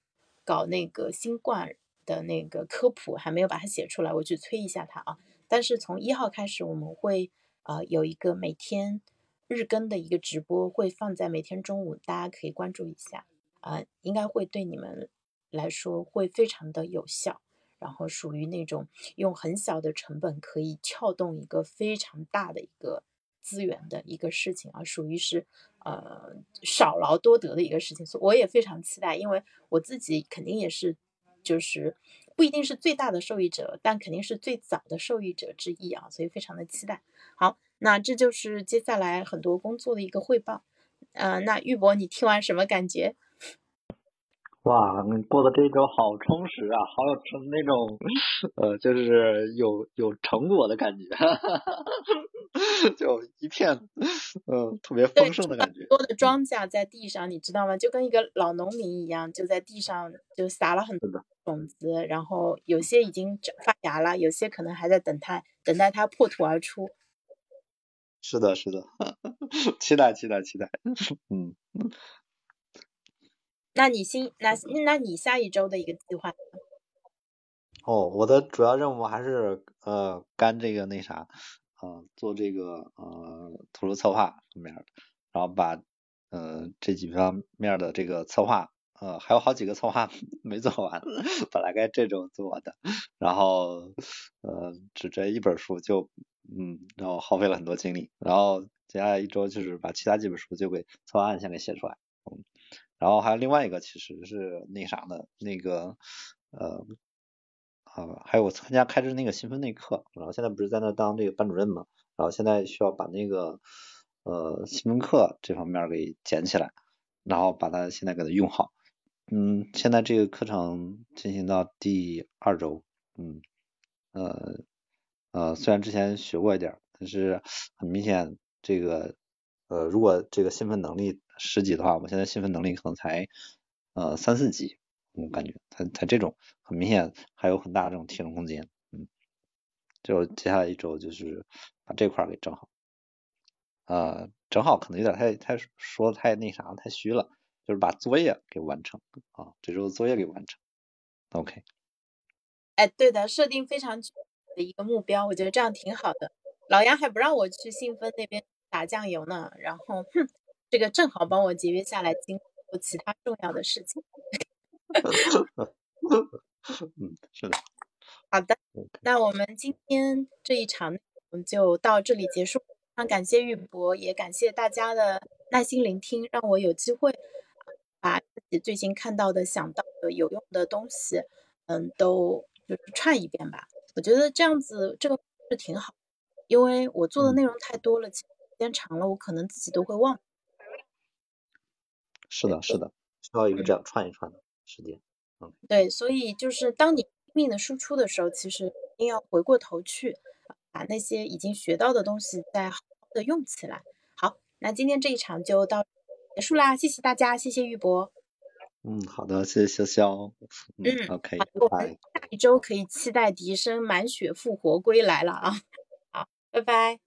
搞那个新冠的那个科普，还没有把它写出来，我去催一下他啊。但是从一号开始，我们会呃有一个每天日更的一个直播，会放在每天中午，大家可以关注一下呃，应该会对你们来说会非常的有效，然后属于那种用很小的成本可以撬动一个非常大的一个资源的一个事情啊，属于是呃少劳多得的一个事情，所以我也非常期待，因为我自己肯定也是就是。不一定是最大的受益者，但肯定是最早的受益者之一啊，所以非常的期待。好，那这就是接下来很多工作的一个汇报。呃，那玉博，你听完什么感觉？哇，你过的这一周好充实啊，好有成那种，呃，就是有有成果的感觉，就一片，嗯，特别丰盛的感觉。多的庄稼在地上，你知道吗？就跟一个老农民一样，就在地上就撒了很多种子，然后有些已经发芽了，有些可能还在等它，等待它破土而出。是的，是的，期待，期待，期待，嗯。那你新那那你下一周的一个计划？哦，我的主要任务还是呃干这个那啥，呃做这个呃图书策划方面的，然后把呃这几方面的这个策划呃还有好几个策划没做完，本来该这周做的，然后呃只这一本书就嗯然后耗费了很多精力，然后接下来一周就是把其他几本书就给策划案先给写出来。然后还有另外一个，其实是那啥的，那个呃啊，还有我参加开支那个新分类课，然后现在不是在那当这个班主任嘛，然后现在需要把那个呃新分课这方面给捡起来，然后把它现在给它用好。嗯，现在这个课程进行到第二周，嗯呃呃，虽然之前学过一点，但是很明显这个呃如果这个兴奋能力。十级的话，我现在兴奋能力可能才呃三四级，我感觉才才这种很明显还有很大这种提升空间，嗯，就接下来一周就是把这块给整好，呃，整好可能有点太太说太那啥太虚了，就是把作业给完成啊，这周作业给完成，OK。哎，对的，设定非常的一个目标，我觉得这样挺好的。老杨还不让我去兴奋那边打酱油呢，然后哼。这个正好帮我节约下来精力做其他重要的事情。嗯，是的。好的，那我们今天这一场我们就到这里结束。非常感谢玉博，也感谢大家的耐心聆听，让我有机会把自己最近看到的、想到的有用的东西，嗯，都就是串一遍吧。我觉得这样子这个是挺好，因为我做的内容太多了，时间长了，我可能自己都会忘。是的，是的，需要一个这样串一串的时间。嗯，对，所以就是当你拼命的输出的时候，其实一定要回过头去，把那些已经学到的东西再好好的用起来。好，那今天这一场就到结束啦，谢谢大家，谢谢玉博。嗯，好的，谢谢潇潇。嗯，OK，拜。下一周可以期待笛声满血复活归来了啊！好，拜拜。